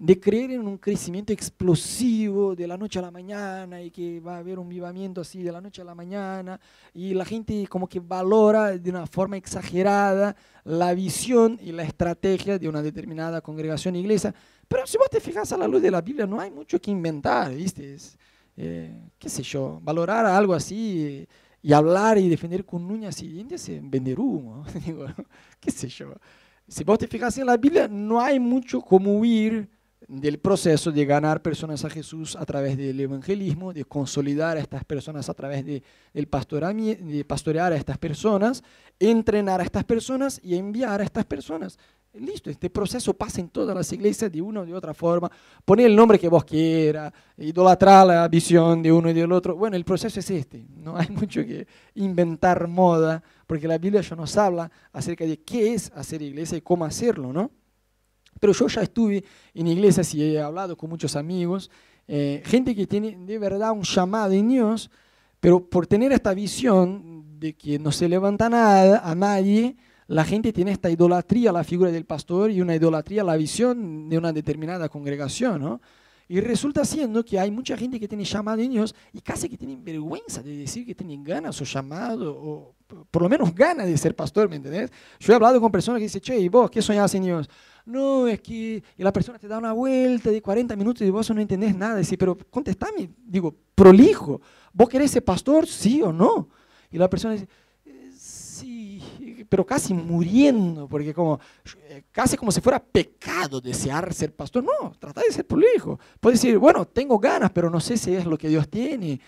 de creer en un crecimiento explosivo de la noche a la mañana y que va a haber un vivamiento así de la noche a la mañana y la gente como que valora de una forma exagerada la visión y la estrategia de una determinada congregación iglesia. Pero si vos te fijas a la luz de la Biblia no hay mucho que inventar, ¿viste? Eh, qué sé yo, valorar algo así y hablar y defender con uñas y dientes en vender humo, digo, qué sé yo. Si vos te fijas en la Biblia no hay mucho como huir del proceso de ganar personas a Jesús a través del evangelismo, de consolidar a estas personas a través de, del de pastorear a estas personas, entrenar a estas personas y enviar a estas personas. Listo, este proceso pasa en todas las iglesias de una o de otra forma. Poner el nombre que vos quieras, idolatrar la visión de uno y del otro. Bueno, el proceso es este. No hay mucho que inventar moda, porque la Biblia ya nos habla acerca de qué es hacer iglesia y cómo hacerlo, ¿no? Pero yo ya estuve en iglesias y he hablado con muchos amigos, eh, gente que tiene de verdad un llamado en Dios, pero por tener esta visión de que no se levanta nada a nadie, la gente tiene esta idolatría a la figura del pastor y una idolatría a la visión de una determinada congregación, ¿no? Y resulta siendo que hay mucha gente que tiene llamado en Dios y casi que tienen vergüenza de decir que tienen ganas o llamado, o por lo menos ganas de ser pastor, ¿me entendés? Yo he hablado con personas que dicen, che, ¿y vos qué soñás en Dios? No, es que y la persona te da una vuelta de 40 minutos y vos no entendés nada. Dice, pero contestame, digo, prolijo, ¿vos querés ser pastor, sí o no? Y la persona dice, pero casi muriendo, porque como, eh, casi como si fuera pecado desear ser pastor. No, trata de ser prolijo. Puedes decir, bueno, tengo ganas, pero no sé si es lo que Dios tiene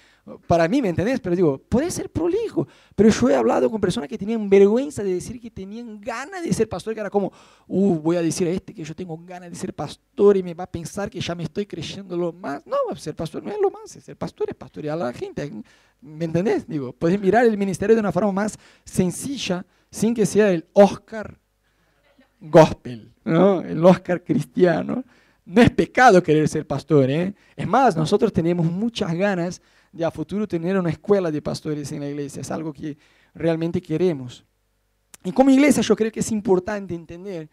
para mí, ¿me entendés? Pero digo, puede ser prolijo. Pero yo he hablado con personas que tenían vergüenza de decir que tenían ganas de ser pastor, que era como, uh, voy a decir a este que yo tengo ganas de ser pastor y me va a pensar que ya me estoy creyendo lo más. No, ser pastor no es lo más, ser pastor es pastorear a la gente. ¿Me entendés? Digo, puedes mirar el ministerio de una forma más sencilla, sin que sea el Oscar gospel, ¿no? el Oscar cristiano. No es pecado querer ser pastor, ¿eh? Es más, nosotros tenemos muchas ganas de a futuro tener una escuela de pastores en la iglesia. Es algo que realmente queremos. Y como iglesia yo creo que es importante entender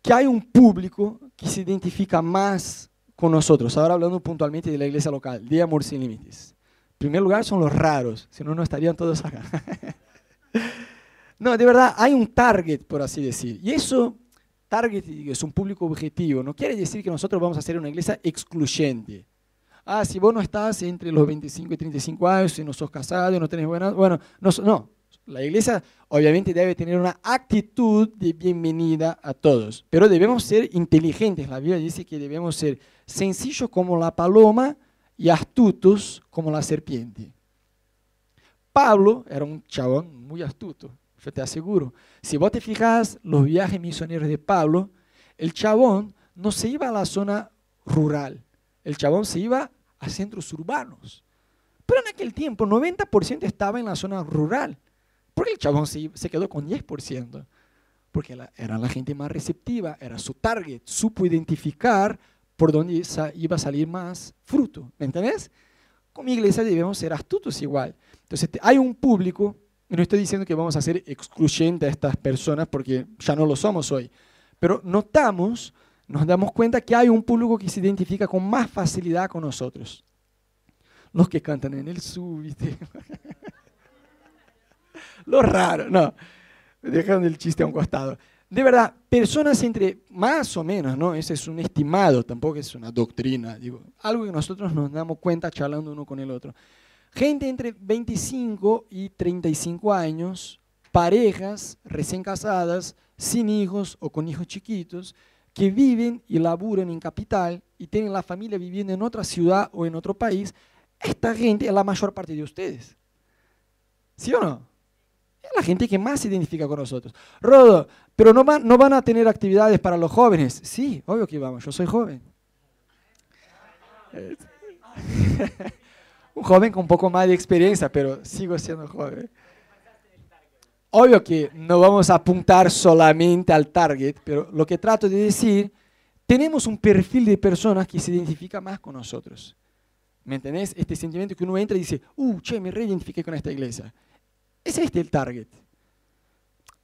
que hay un público que se identifica más con nosotros. Ahora hablando puntualmente de la iglesia local, de Amor Sin Límites. En primer lugar son los raros, si no, no estarían todos acá. no, de verdad, hay un target, por así decir. Y eso target es un público objetivo. No quiere decir que nosotros vamos a ser una iglesia excluyente. Ah, si vos no estás entre los 25 y 35 años, si no sos casado, no tenés buenas... Bueno, no, no. La iglesia obviamente debe tener una actitud de bienvenida a todos, pero debemos ser inteligentes. La Biblia dice que debemos ser sencillos como la paloma y astutos como la serpiente. Pablo era un chabón muy astuto, yo te aseguro. Si vos te fijas los viajes misioneros de Pablo, el chabón no se iba a la zona rural, el chabón se iba a centros urbanos. Pero en aquel tiempo 90% estaba en la zona rural. Porque el chabón se, quedó con 10%. Porque era la gente más receptiva, era su target, supo identificar por dónde iba a salir más fruto. ¿Me entendés? Como iglesia debemos ser astutos igual. Entonces hay un público, no estoy diciendo que vamos a ser excluyentes a estas personas porque ya no lo somos hoy, pero notamos, nos damos cuenta que hay un público que se identifica con más facilidad con nosotros. Los que cantan en el súbite. Lo raro, no. Dejaron el chiste a un costado. De verdad, personas entre más o menos, ¿no? Ese es un estimado, tampoco es una doctrina, digo, algo que nosotros nos damos cuenta charlando uno con el otro. Gente entre 25 y 35 años, parejas recién casadas, sin hijos o con hijos chiquitos, que viven y laburan en capital y tienen la familia viviendo en otra ciudad o en otro país, esta gente es la mayor parte de ustedes. ¿Sí o no? Es la gente que más se identifica con nosotros. Rodo, pero no van, no van a tener actividades para los jóvenes. Sí, obvio que vamos, yo soy joven. un joven con un poco más de experiencia, pero sigo siendo joven. Obvio que no vamos a apuntar solamente al target, pero lo que trato de decir, tenemos un perfil de personas que se identifica más con nosotros. ¿Me entendés? Este sentimiento que uno entra y dice, uh, che, me reidentifiqué con esta iglesia. Es este el target.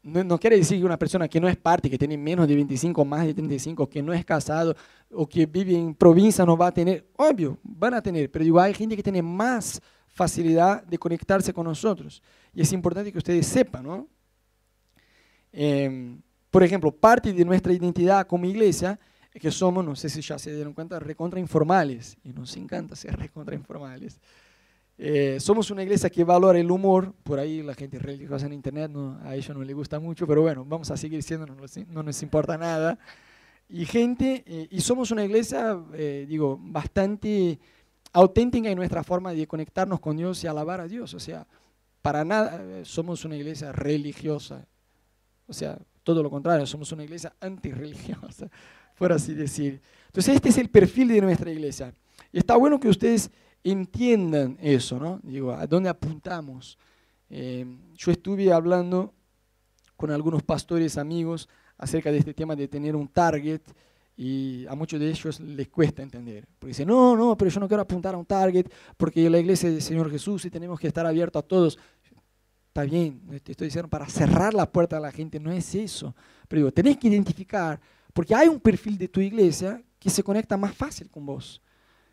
No, quiere decir que una persona que no es parte, que tiene menos de 25, más de 35, que no es casado o que vive en provincia no va a tener. Obvio, van a tener, pero igual hay gente que tiene más facilidad de conectarse con nosotros. Y es importante que ustedes sepan, ¿no? Em, por ejemplo, parte de nuestra identidad como iglesia es que somos, no sé si ya se dieron cuenta, recontra informales. Y nos encanta ser recontra informales. Eh, somos una iglesia que valora el humor, por ahí la gente religiosa en internet no, a ellos no le gusta mucho, pero bueno, vamos a seguir siendo, no, nos importa nada. Y gente, eh, y somos una iglesia, eh, digo, bastante auténtica en nuestra forma de conectarnos con Dios y alabar a Dios. O sea, para nada somos una iglesia religiosa. O sea, todo lo contrario, somos una iglesia antirreligiosa, por así decir. Entonces, este es el perfil de nuestra iglesia. Y está bueno que ustedes entiendan eso, ¿no? Digo, ¿a dónde apuntamos? Eh, yo estuve hablando con algunos pastores amigos acerca de este tema de tener un target y a muchos de ellos les cuesta entender. Porque dicen, no, no, pero yo no quiero apuntar a un target porque la iglesia del Señor Jesús y tenemos que estar abiertos a todos. Está bien, te estoy diciendo para cerrar la puerta a la gente, no es eso. Pero digo, tenés que identificar, porque hay un perfil de tu iglesia que se conecta más fácil con vos.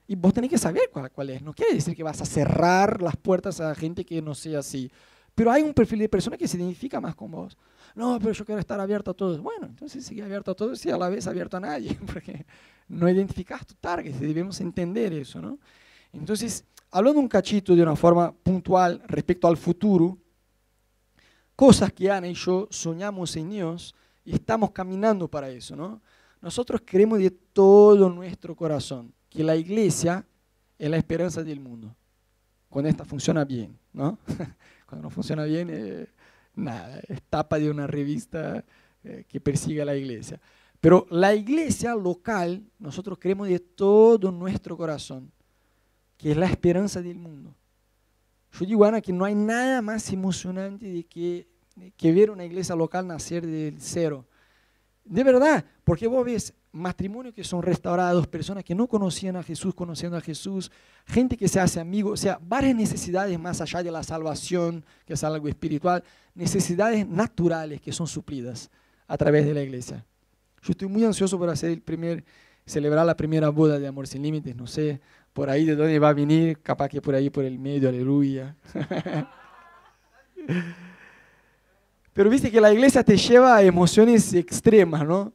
Y vos tenés que saber cuál, es. No quiere decir que vas a cerrar las puertas a gente que no sea así. Pero hay un perfil de persona que se identifica más con vos. No, pero yo quiero estar abierto a todos. Bueno, entonces sigue abierto a todos y a la vez abierto a nadie, porque no identificas tu target. Debemos entender eso, ¿no? Entonces, hablando un cachito de una forma puntual respecto al futuro, cosas que Ana y yo soñamos en Dios y estamos caminando para eso, ¿no? Nosotros queremos de todo nuestro corazón que la iglesia es la esperanza del mundo. Cuando esta funciona bien, ¿no? Cuando no funciona bien, eh, nada, es tapa de una revista eh, que persigue a la iglesia. Pero la iglesia local, nosotros creemos de todo nuestro corazón, que es la esperanza del mundo. Yo digo, Ana, que no hay nada más emocionante de que, que ver una iglesia local nacer del cero. De verdad, porque vos ves matrimonios que son restaurados, personas que no conocían a Jesús conociendo a Jesús, gente que se hace amigo, o sea, varias necesidades más allá de la salvación, que es algo espiritual, necesidades naturales que son suplidas a través de la iglesia. Yo estoy muy ansioso por hacer el primer, celebrar la primera boda de Amor Sin Límites, no sé por ahí de dónde va a venir, capaz que por ahí por el medio, aleluya. Pero viste que la iglesia te lleva a emociones extremas, ¿no?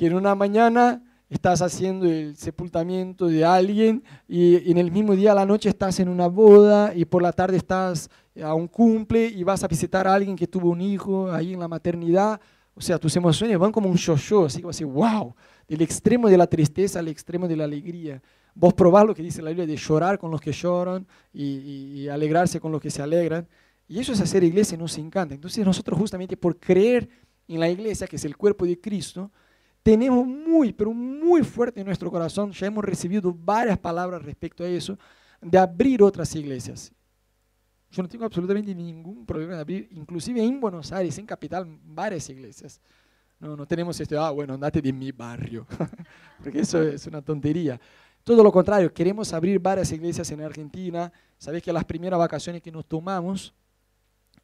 Que en una mañana estás haciendo el sepultamiento de alguien y en el mismo día a la noche estás en una boda y por la tarde estás a un cumple y vas a visitar a alguien que tuvo un hijo ahí en la maternidad. O sea, tus emociones van como un yo-yo, así como así, wow, del extremo de la tristeza al extremo de la alegría. Vos probás lo que dice la Biblia de llorar con los que lloran y, alegrarse con los que se alegran. Y eso es hacer iglesia y nos encanta. Entonces nosotros justamente por creer en la iglesia, que es el cuerpo de Cristo, tenemos muy, pero muy fuerte en nuestro corazón, ya hemos recibido varias palabras respecto a eso, de abrir otras iglesias. Yo no tengo absolutamente ningún problema de abrir, inclusive en Buenos Aires, en Capital, varias iglesias. No, no tenemos esto, ah, bueno, andate de mi barrio, porque eso es una tontería. Todo lo contrario, queremos abrir varias iglesias en Argentina. Sabéis que las primeras vacaciones que nos tomamos,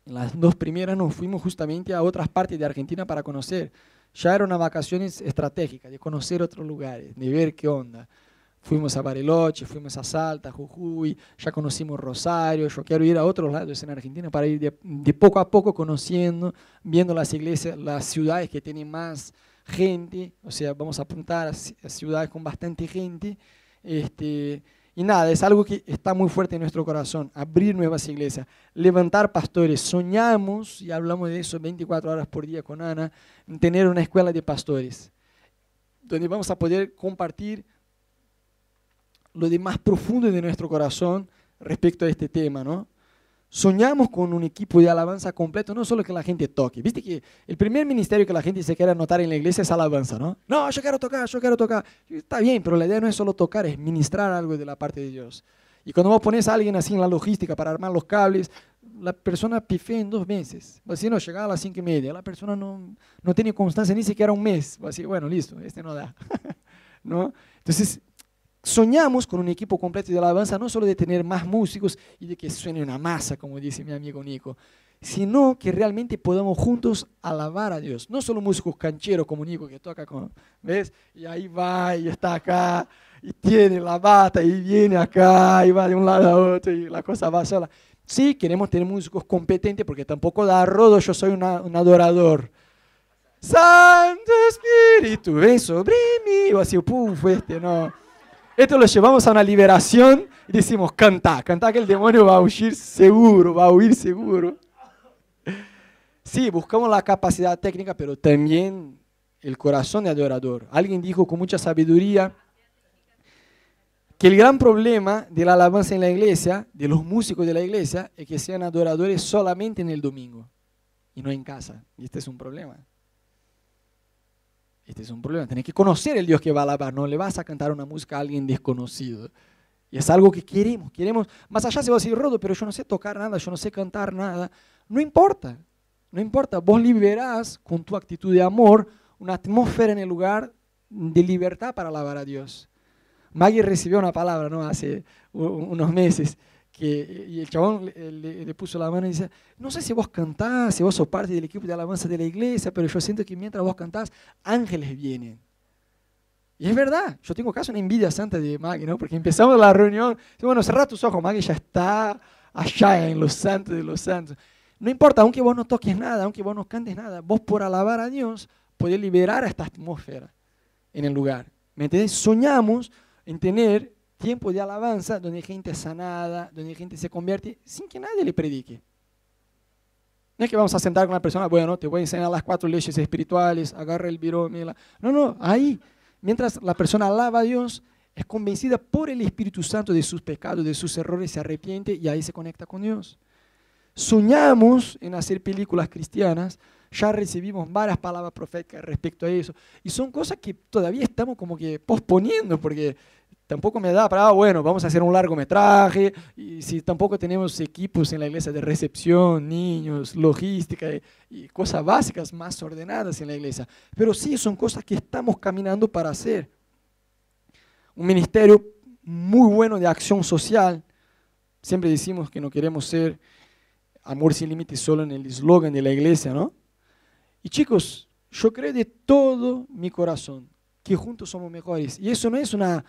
las dos primeras nos fuimos justamente a otras partes de Argentina para conocer. Ya eran unas vacaciones estratégicas, de conocer otros lugares, de ver qué onda. Fuimos a Bariloche, fuimos a Salta, Jujuy, ya conocimos Rosario. Yo quiero ir a otros lados en Argentina para ir de, poco a poco conociendo, viendo las iglesias, las ciudades que tienen más gente. O sea, vamos a apuntar a ciudades con bastante gente. Este, y nada, es algo que está muy fuerte en nuestro corazón, abrir nuevas iglesias, levantar pastores. Soñamos, y hablamos de eso 24 horas por día con Ana, en tener una escuela de pastores, donde vamos a poder compartir lo de más profundo de nuestro corazón respecto a este tema, ¿no? Soñamos con un equipo de alabanza completo, no solo que la gente toque. Viste que el primer ministerio que la gente se quiere anotar en la iglesia es alabanza, ¿no? No, yo quiero tocar, yo quiero tocar. Está bien, pero la idea no es solo tocar, es ministrar algo de la parte de Dios. Y cuando vos pones a alguien así en la logística para armar los cables, la persona pifea en dos meses. Así no, llega a las cinco y media, la persona no, no tiene constancia ni siquiera un mes. Así, bueno, listo, este no da. ¿No? Entonces, soñamos con un equipo completo de alabanza, no solo de tener más músicos y de que suene una masa, como dice mi amigo Nico, sino que realmente podamos juntos alabar a Dios. No solo músicos cancheros como Nico que toca con, ¿ves? Y ahí va y está acá y tiene la bata y viene acá y va de un lado a otro y la cosa va sola. Sí, queremos tener músicos competentes porque tampoco da rodo, yo soy un adorador. Santo Espíritu, ven sobre mí, o así, puf, este, no. Esto lo llevamos a una liberación y decimos, canta, canta que el demonio va a huir seguro, va a huir seguro. Sí, buscamos la capacidad técnica, pero también el corazón de adorador. Alguien dijo con mucha sabiduría que el gran problema de la alabanza en la iglesia, de los músicos de la iglesia, es que sean adoradores solamente en el domingo y no en casa. Y este es un problema. Este es un problema. Tienes que conocer el Dios que va a alabar. No le vas a cantar una música a alguien desconocido. Y es algo que queremos. Queremos, más allá se va a decir, Rodo, pero yo no sé tocar nada, yo no sé cantar nada. No importa. No importa. Vos liberás con tu actitud de amor una atmósfera en el lugar de libertad para alabar a Dios. Maggie recibió una palabra ¿no? hace unos meses que, y el chabón le, puso la mano y dice, no sé si vos cantás, si vos sos parte del equipo de alabanza de la iglesia, pero yo siento que mientras vos cantás, ángeles vienen. Y es verdad, yo tengo caso una envidia santa de Maggie, ¿no? Porque empezamos la reunión, bueno, cerrá tus ojos, Maggie ya está allá en los santos de los santos. No importa, aunque vos no toques nada, aunque vos no cantes nada, vos por alabar a Dios podés liberar esta atmósfera en el lugar. ¿Me entendés? Soñamos en tener tiempo de alabanza donde hay gente sanada, donde gente se convierte sin que nadie le predique. No es que vamos a sentar con la persona, bueno, te voy a enseñar las cuatro leyes espirituales, agarra el virón. No, no, ahí, mientras la persona alaba a Dios, es convencida por el Espíritu Santo de sus pecados, de sus errores, se arrepiente y ahí se conecta con Dios. Soñamos en hacer películas cristianas, ya recibimos varias palabras proféticas respecto a eso, y son cosas que todavía estamos como que posponiendo, porque tampoco me da para, ah, bueno, vamos a hacer un largometraje, y si tampoco tenemos equipos en la iglesia de recepción, niños, logística y, cosas básicas más ordenadas en la iglesia. Pero sí son cosas que estamos caminando para hacer. Un ministerio muy bueno de acción social. Siempre decimos que no queremos ser amor sin límites solo en el eslogan de la iglesia, ¿no? Y chicos, yo creo de todo mi corazón que juntos somos mejores. Y eso no es una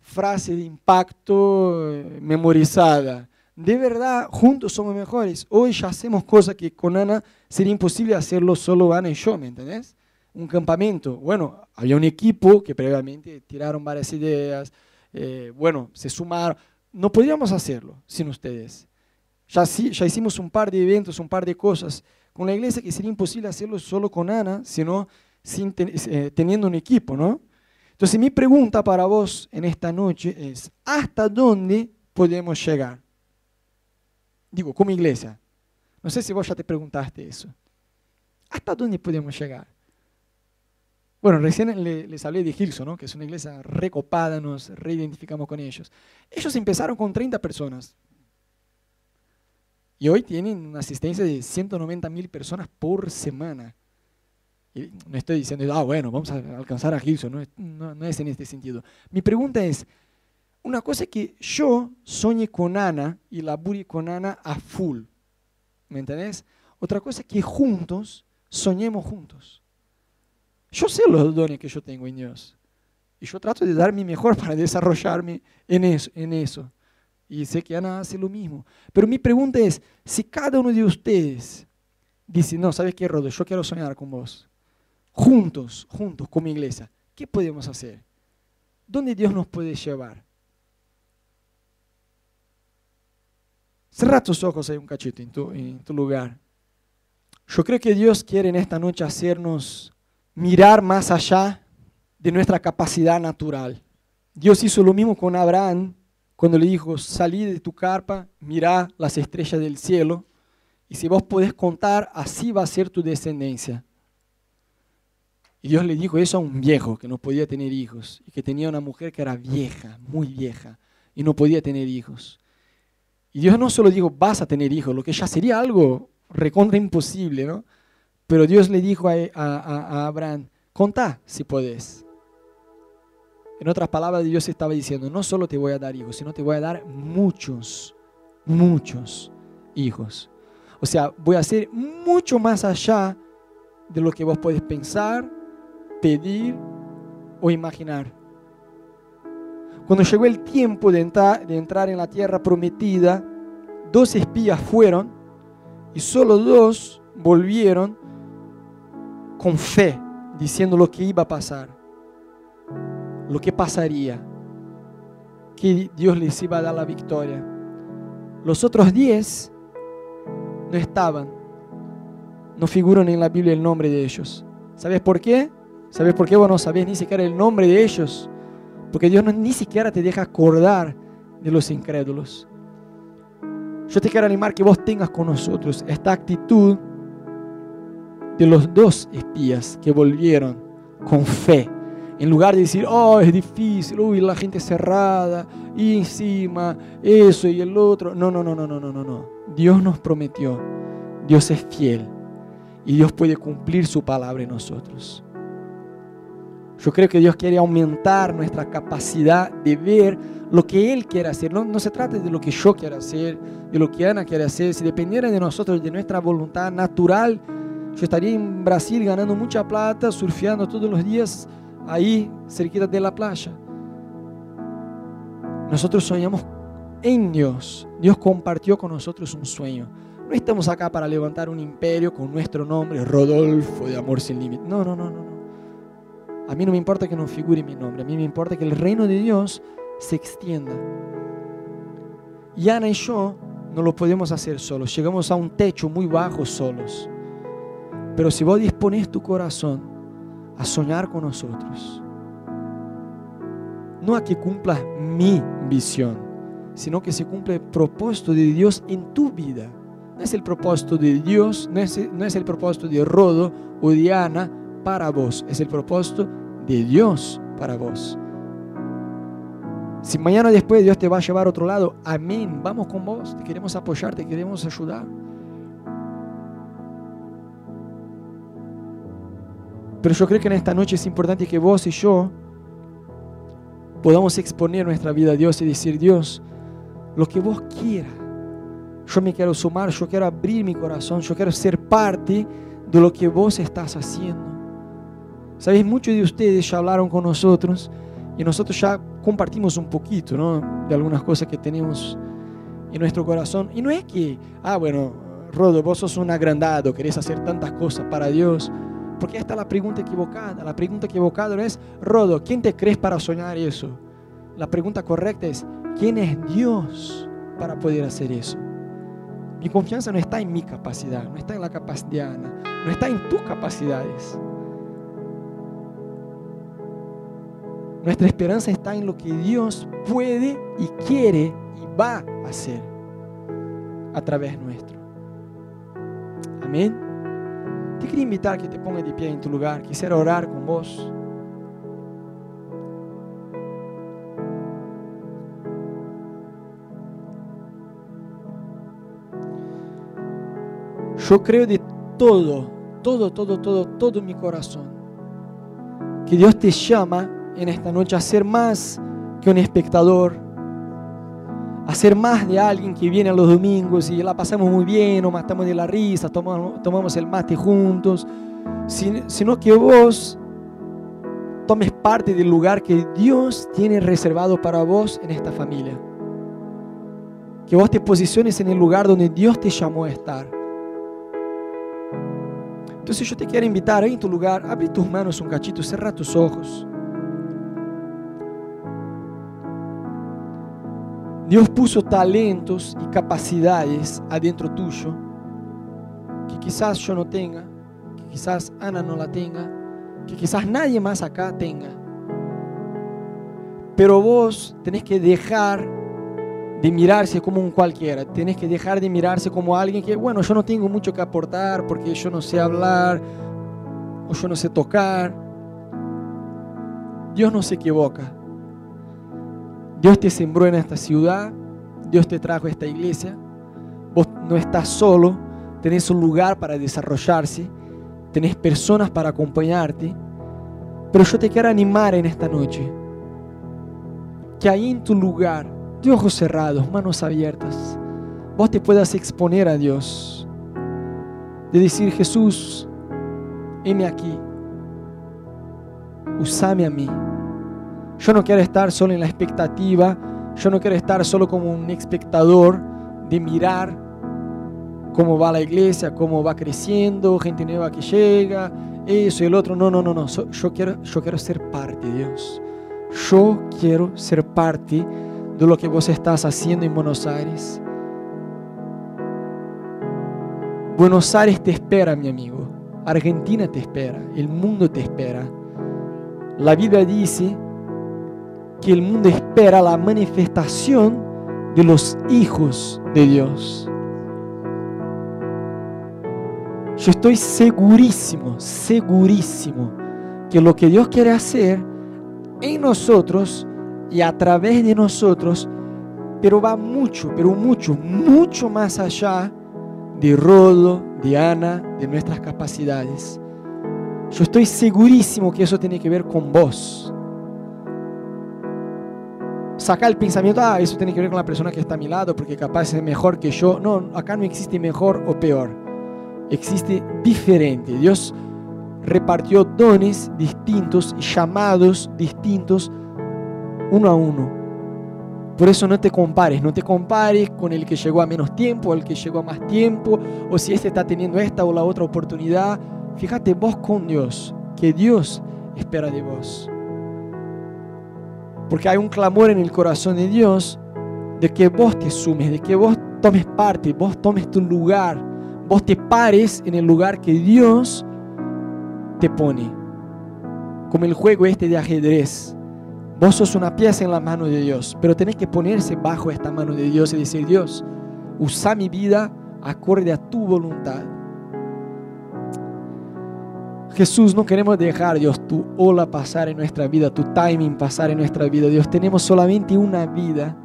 frase de impacto eh, memorizada. De verdad, juntos somos mejores. Hoy ya hacemos cosas que con Ana sería imposible hacerlo solo Ana y yo, ¿me entendés? un campamento. Bueno, había un equipo que previamente tiraron varias ideas, eh, bueno, se sumaron. No podíamos hacerlo sin ustedes. Ya, ya hicimos un par de eventos, un par de cosas con la iglesia que sería imposible hacerlo solo con Ana, sino sin eh, teniendo un equipo, ¿no? Entonces mi pregunta para vos en esta noche es, ¿hasta dónde podemos llegar? Digo, como iglesia. No sé si vos ya te preguntaste eso. ¿Hasta dónde podemos llegar? Bueno, recién les hablé de Gilson, ¿no? que es una iglesia recopada, nos reidentificamos con ellos. Ellos empezaron con 30 personas. Y hoy tienen una asistencia de 190 mil personas por semana. Y no estoy diciendo, ah, bueno, vamos a alcanzar a Gilson, no, no, es en este sentido. Mi pregunta es, una cosa es que yo soñé con Ana y labure con Ana a full, ¿me entendés? Otra cosa es que juntos soñemos juntos. Yo sé los dones que yo tengo en Dios. Y yo trato de dar mi mejor para desarrollarme en eso. En eso. Y sé que Ana hace lo mismo. Pero mi pregunta es, si cada uno de ustedes dice, no, ¿sabes qué, Rodo? Yo quiero soñar con vos. Juntos, juntos, como iglesia. ¿Qué podemos hacer? ¿Dónde Dios nos puede llevar? Cerra tus ojos ahí un cachito en tu, lugar. Yo creo que Dios quiere en esta noche hacernos mirar más allá de nuestra capacidad natural. Dios hizo lo mismo con Abraham cuando le dijo, salí de tu carpa, mira las estrellas del cielo, y si vos podés contar, así va a ser tu descendencia. Y Dios le dijo eso a un viejo que no podía tener hijos, y que tenía una mujer que era vieja, muy vieja, y no podía tener hijos. Y Dios no solo dijo, vas a tener hijos, lo que ya sería algo recontra imposible, ¿no? Pero Dios le dijo a, Abraham, contá si puedes. En otras palabras, Dios estaba diciendo, no solo te voy a dar hijos, sino te voy a dar muchos, muchos hijos. O sea, voy a hacer mucho más allá de lo que vos podés pensar, pedir o imaginar. Cuando llegó el tiempo de entrar, en la tierra prometida, dos espías fueron y solo dos volvieron con fe, diciendo lo que iba a pasar, lo que pasaría, que Dios les iba a dar la victoria. Los otros diez no estaban, no figuran en la Biblia el nombre de ellos. ¿Sabes por qué? ¿Sabes por qué vos no sabés ni siquiera el nombre de ellos? Porque Dios ni siquiera te deja acordar de los incrédulos. Yo te quiero animar que vos tengas con nosotros esta actitud de los dos espías que volvieron con fe. En lugar de decir, oh, es difícil, uy, la gente cerrada, y encima eso y el otro. No, no, no, no, no, no, no, no. Dios nos prometió, Dios es fiel y Dios puede cumplir su palabra en nosotros. Yo creo que Dios quiere aumentar nuestra capacidad de ver lo que Él quiere hacer. No, se trata de lo que yo quiero hacer, de lo que Ana quiere hacer. Si dependiera de nosotros, de nuestra voluntad natural, yo estaría en Brasil ganando mucha plata, surfeando todos los días ahí, cerquita de la playa. Nosotros soñamos en Dios. Dios compartió con nosotros un sueño. No estamos acá para levantar un imperio con nuestro nombre, Rodolfo de Amor Sin Límite. No, no, no, no. A mí no me importa que no figure mi nombre, a mí me importa que el reino de Dios se extienda. Y Ana y yo no lo podemos hacer solos, llegamos a un techo muy bajo solos. Pero si vos dispones tu corazón a soñar con nosotros, no a que cumplas mi visión, sino que se cumple el propósito de Dios en tu vida. No es el propósito de Dios, no es, no es el propósito de Rodo o de Ana para vos, es el propósito de Dios para vos. Si mañana después Dios te va a llevar a otro lado, amén, vamos con vos, te queremos apoyar, te queremos ayudar. Pero yo creo que en esta noche es importante que vos y yo podamos exponer nuestra vida a Dios y decir, Dios, lo que vos quieras. Yo me quiero sumar, yo quiero abrir mi corazón, yo quiero ser parte de lo que vos estás haciendo. Sabéis, muchos de ustedes ya hablaron con nosotros y nosotros ya compartimos un poquito ¿no? de algunas cosas que tenemos en nuestro corazón. Y no es que, ah, bueno, Rodo, vos sos un agrandado, querés hacer tantas cosas para Dios. Porque esta es la pregunta equivocada. La pregunta equivocada no es, Rodo, ¿quién te crees para soñar eso? La pregunta correcta es, ¿quién es Dios para poder hacer eso? Mi confianza no está en mi capacidad, no está en la capacidad de Ana, no está en tus capacidades. Nuestra esperanza está en lo que Dios puede y quiere y va a hacer a través nuestro. Amén. Te quería invitar a que te pongas de pie en tu lugar. Quisiera orar con vos. Yo creo de todo, todo, todo, todo, todo mi corazón, que Dios te llama en esta noche a ser más que un espectador, a ser más de alguien que viene a los domingos y la pasamos muy bien, o matamos de la risa, tomamos, el mate juntos, sino que vos tomes parte del lugar que Dios tiene reservado para vos en esta familia. Que vos te posiciones en el lugar donde Dios te llamó a estar. Entonces yo te quiero invitar ahí en tu lugar, abre tus manos un cachito, cerra tus ojos. Dios puso talentos y capacidades adentro tuyo que quizás yo no tenga, que quizás Ana no la tenga, que quizás nadie más acá tenga. Pero vos tenés que dejar de mirarse como un cualquiera. Tienes que dejar de mirarse como alguien que, bueno, yo no tengo mucho que aportar porque yo no sé hablar o yo no sé tocar. Dios no se equivoca. Dios te sembró en esta ciudad. Dios te trajo a esta iglesia. Vos no estás solo. Tenés un lugar para desarrollarse. Tenés personas para acompañarte. Pero yo te quiero animar en esta noche. Que ahí en tu lugar de ojos cerrados, manos abiertas, vos te puedas exponer a Dios. De decir, Jesús, heme aquí, usame a mí. Yo no quiero estar solo en la expectativa, yo no quiero estar solo como un espectador de mirar cómo va la iglesia, cómo va creciendo, gente nueva que llega, eso y el otro. No, no, no, no. Yo quiero, yo quiero ser parte, Dios. Yo quiero ser parte de lo que vos estás haciendo en Buenos Aires. Buenos Aires te espera, mi amigo. Argentina te espera. El mundo te espera. La Biblia dice que el mundo espera la manifestación de los hijos de Dios. Yo estoy segurísimo, segurísimo que lo que Dios quiere hacer en nosotros y a través de nosotros, pero va mucho, pero mucho, mucho más allá de Rodo, de Ana, de nuestras capacidades. Yo estoy segurísimo que eso tiene que ver con vos. Saca el pensamiento, ah, eso tiene que ver con la persona que está a mi lado, porque capaz es mejor que yo. No, acá no existe mejor o peor. Existe diferente. Dios repartió dones distintos, llamados distintos uno a uno. Por eso no te compares, no te compares con el que llegó a menos tiempo, el que llegó a más tiempo, o si este está teniendo esta o la otra oportunidad. Fíjate vos con Dios, que Dios espera de vos. Porque hay un clamor en el corazón de Dios de que vos te sumes, de que vos tomes parte, vos tomes tu lugar, vos te pares en el lugar que Dios te pone. Como el juego este de ajedrez Vos sos una pieza en la mano de Dios, pero tenés que ponerse bajo esta mano de Dios y decir, Dios, usa mi vida acorde a tu voluntad. Jesús, no queremos dejar, Dios, tu ola pasar en nuestra vida, tu timing pasar en nuestra vida. Dios, tenemos solamente una vida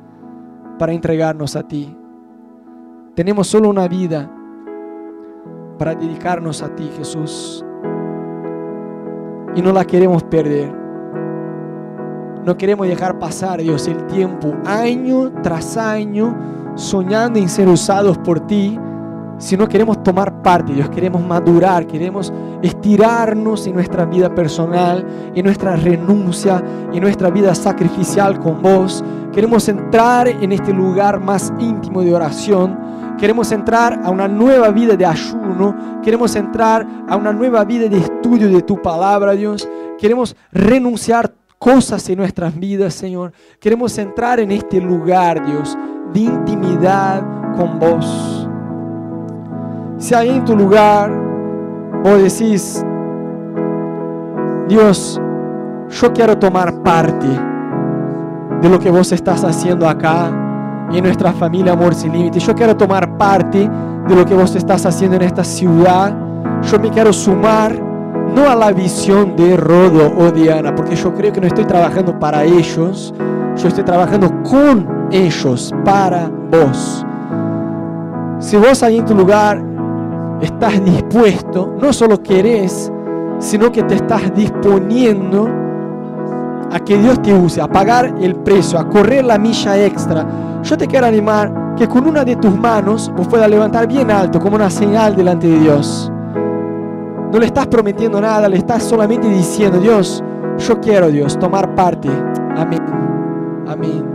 para entregarnos a ti. Tenemos solo una vida para dedicarnos a ti, Jesús. Y no la queremos perder. No queremos dejar pasar, Dios, el tiempo año tras año soñando en ser usados por ti, sino queremos tomar parte, Dios, queremos madurar, queremos estirarnos en nuestra vida personal, en nuestra renuncia, en nuestra vida sacrificial con vos. Queremos entrar en este lugar más íntimo de oración Queremos entrar a una nueva vida de ayuno. Queremos entrar a una nueva vida de estudio de tu palabra, Dios. Queremos renunciar cosas en nuestras vidas, Señor. Queremos entrar en este lugar, Dios, de intimidad con vos. Si ahí en tu lugar vos decís, Dios, yo quiero tomar parte de lo que vos estás haciendo acá en nuestra familia Amor Sin Límites. Yo quiero tomar parte de lo que vos estás haciendo en esta ciudad. Yo me quiero sumar no a la visión de Rodo o Diana, porque yo creo que no estoy trabajando para ellos, yo estoy trabajando con ellos, para vos. Si vos ahí en tu lugar estás dispuesto, no solo querés, sino que te estás disponiendo a que Dios te use, a pagar el precio, a correr la milla extra. Yo te quiero animar que con una de tus manos vos puedas levantar bien alto como una señal delante de Dios. No le estás prometiendo nada, le estás solamente diciendo, Dios, yo quiero, Dios, tomar parte. Amén. Amén.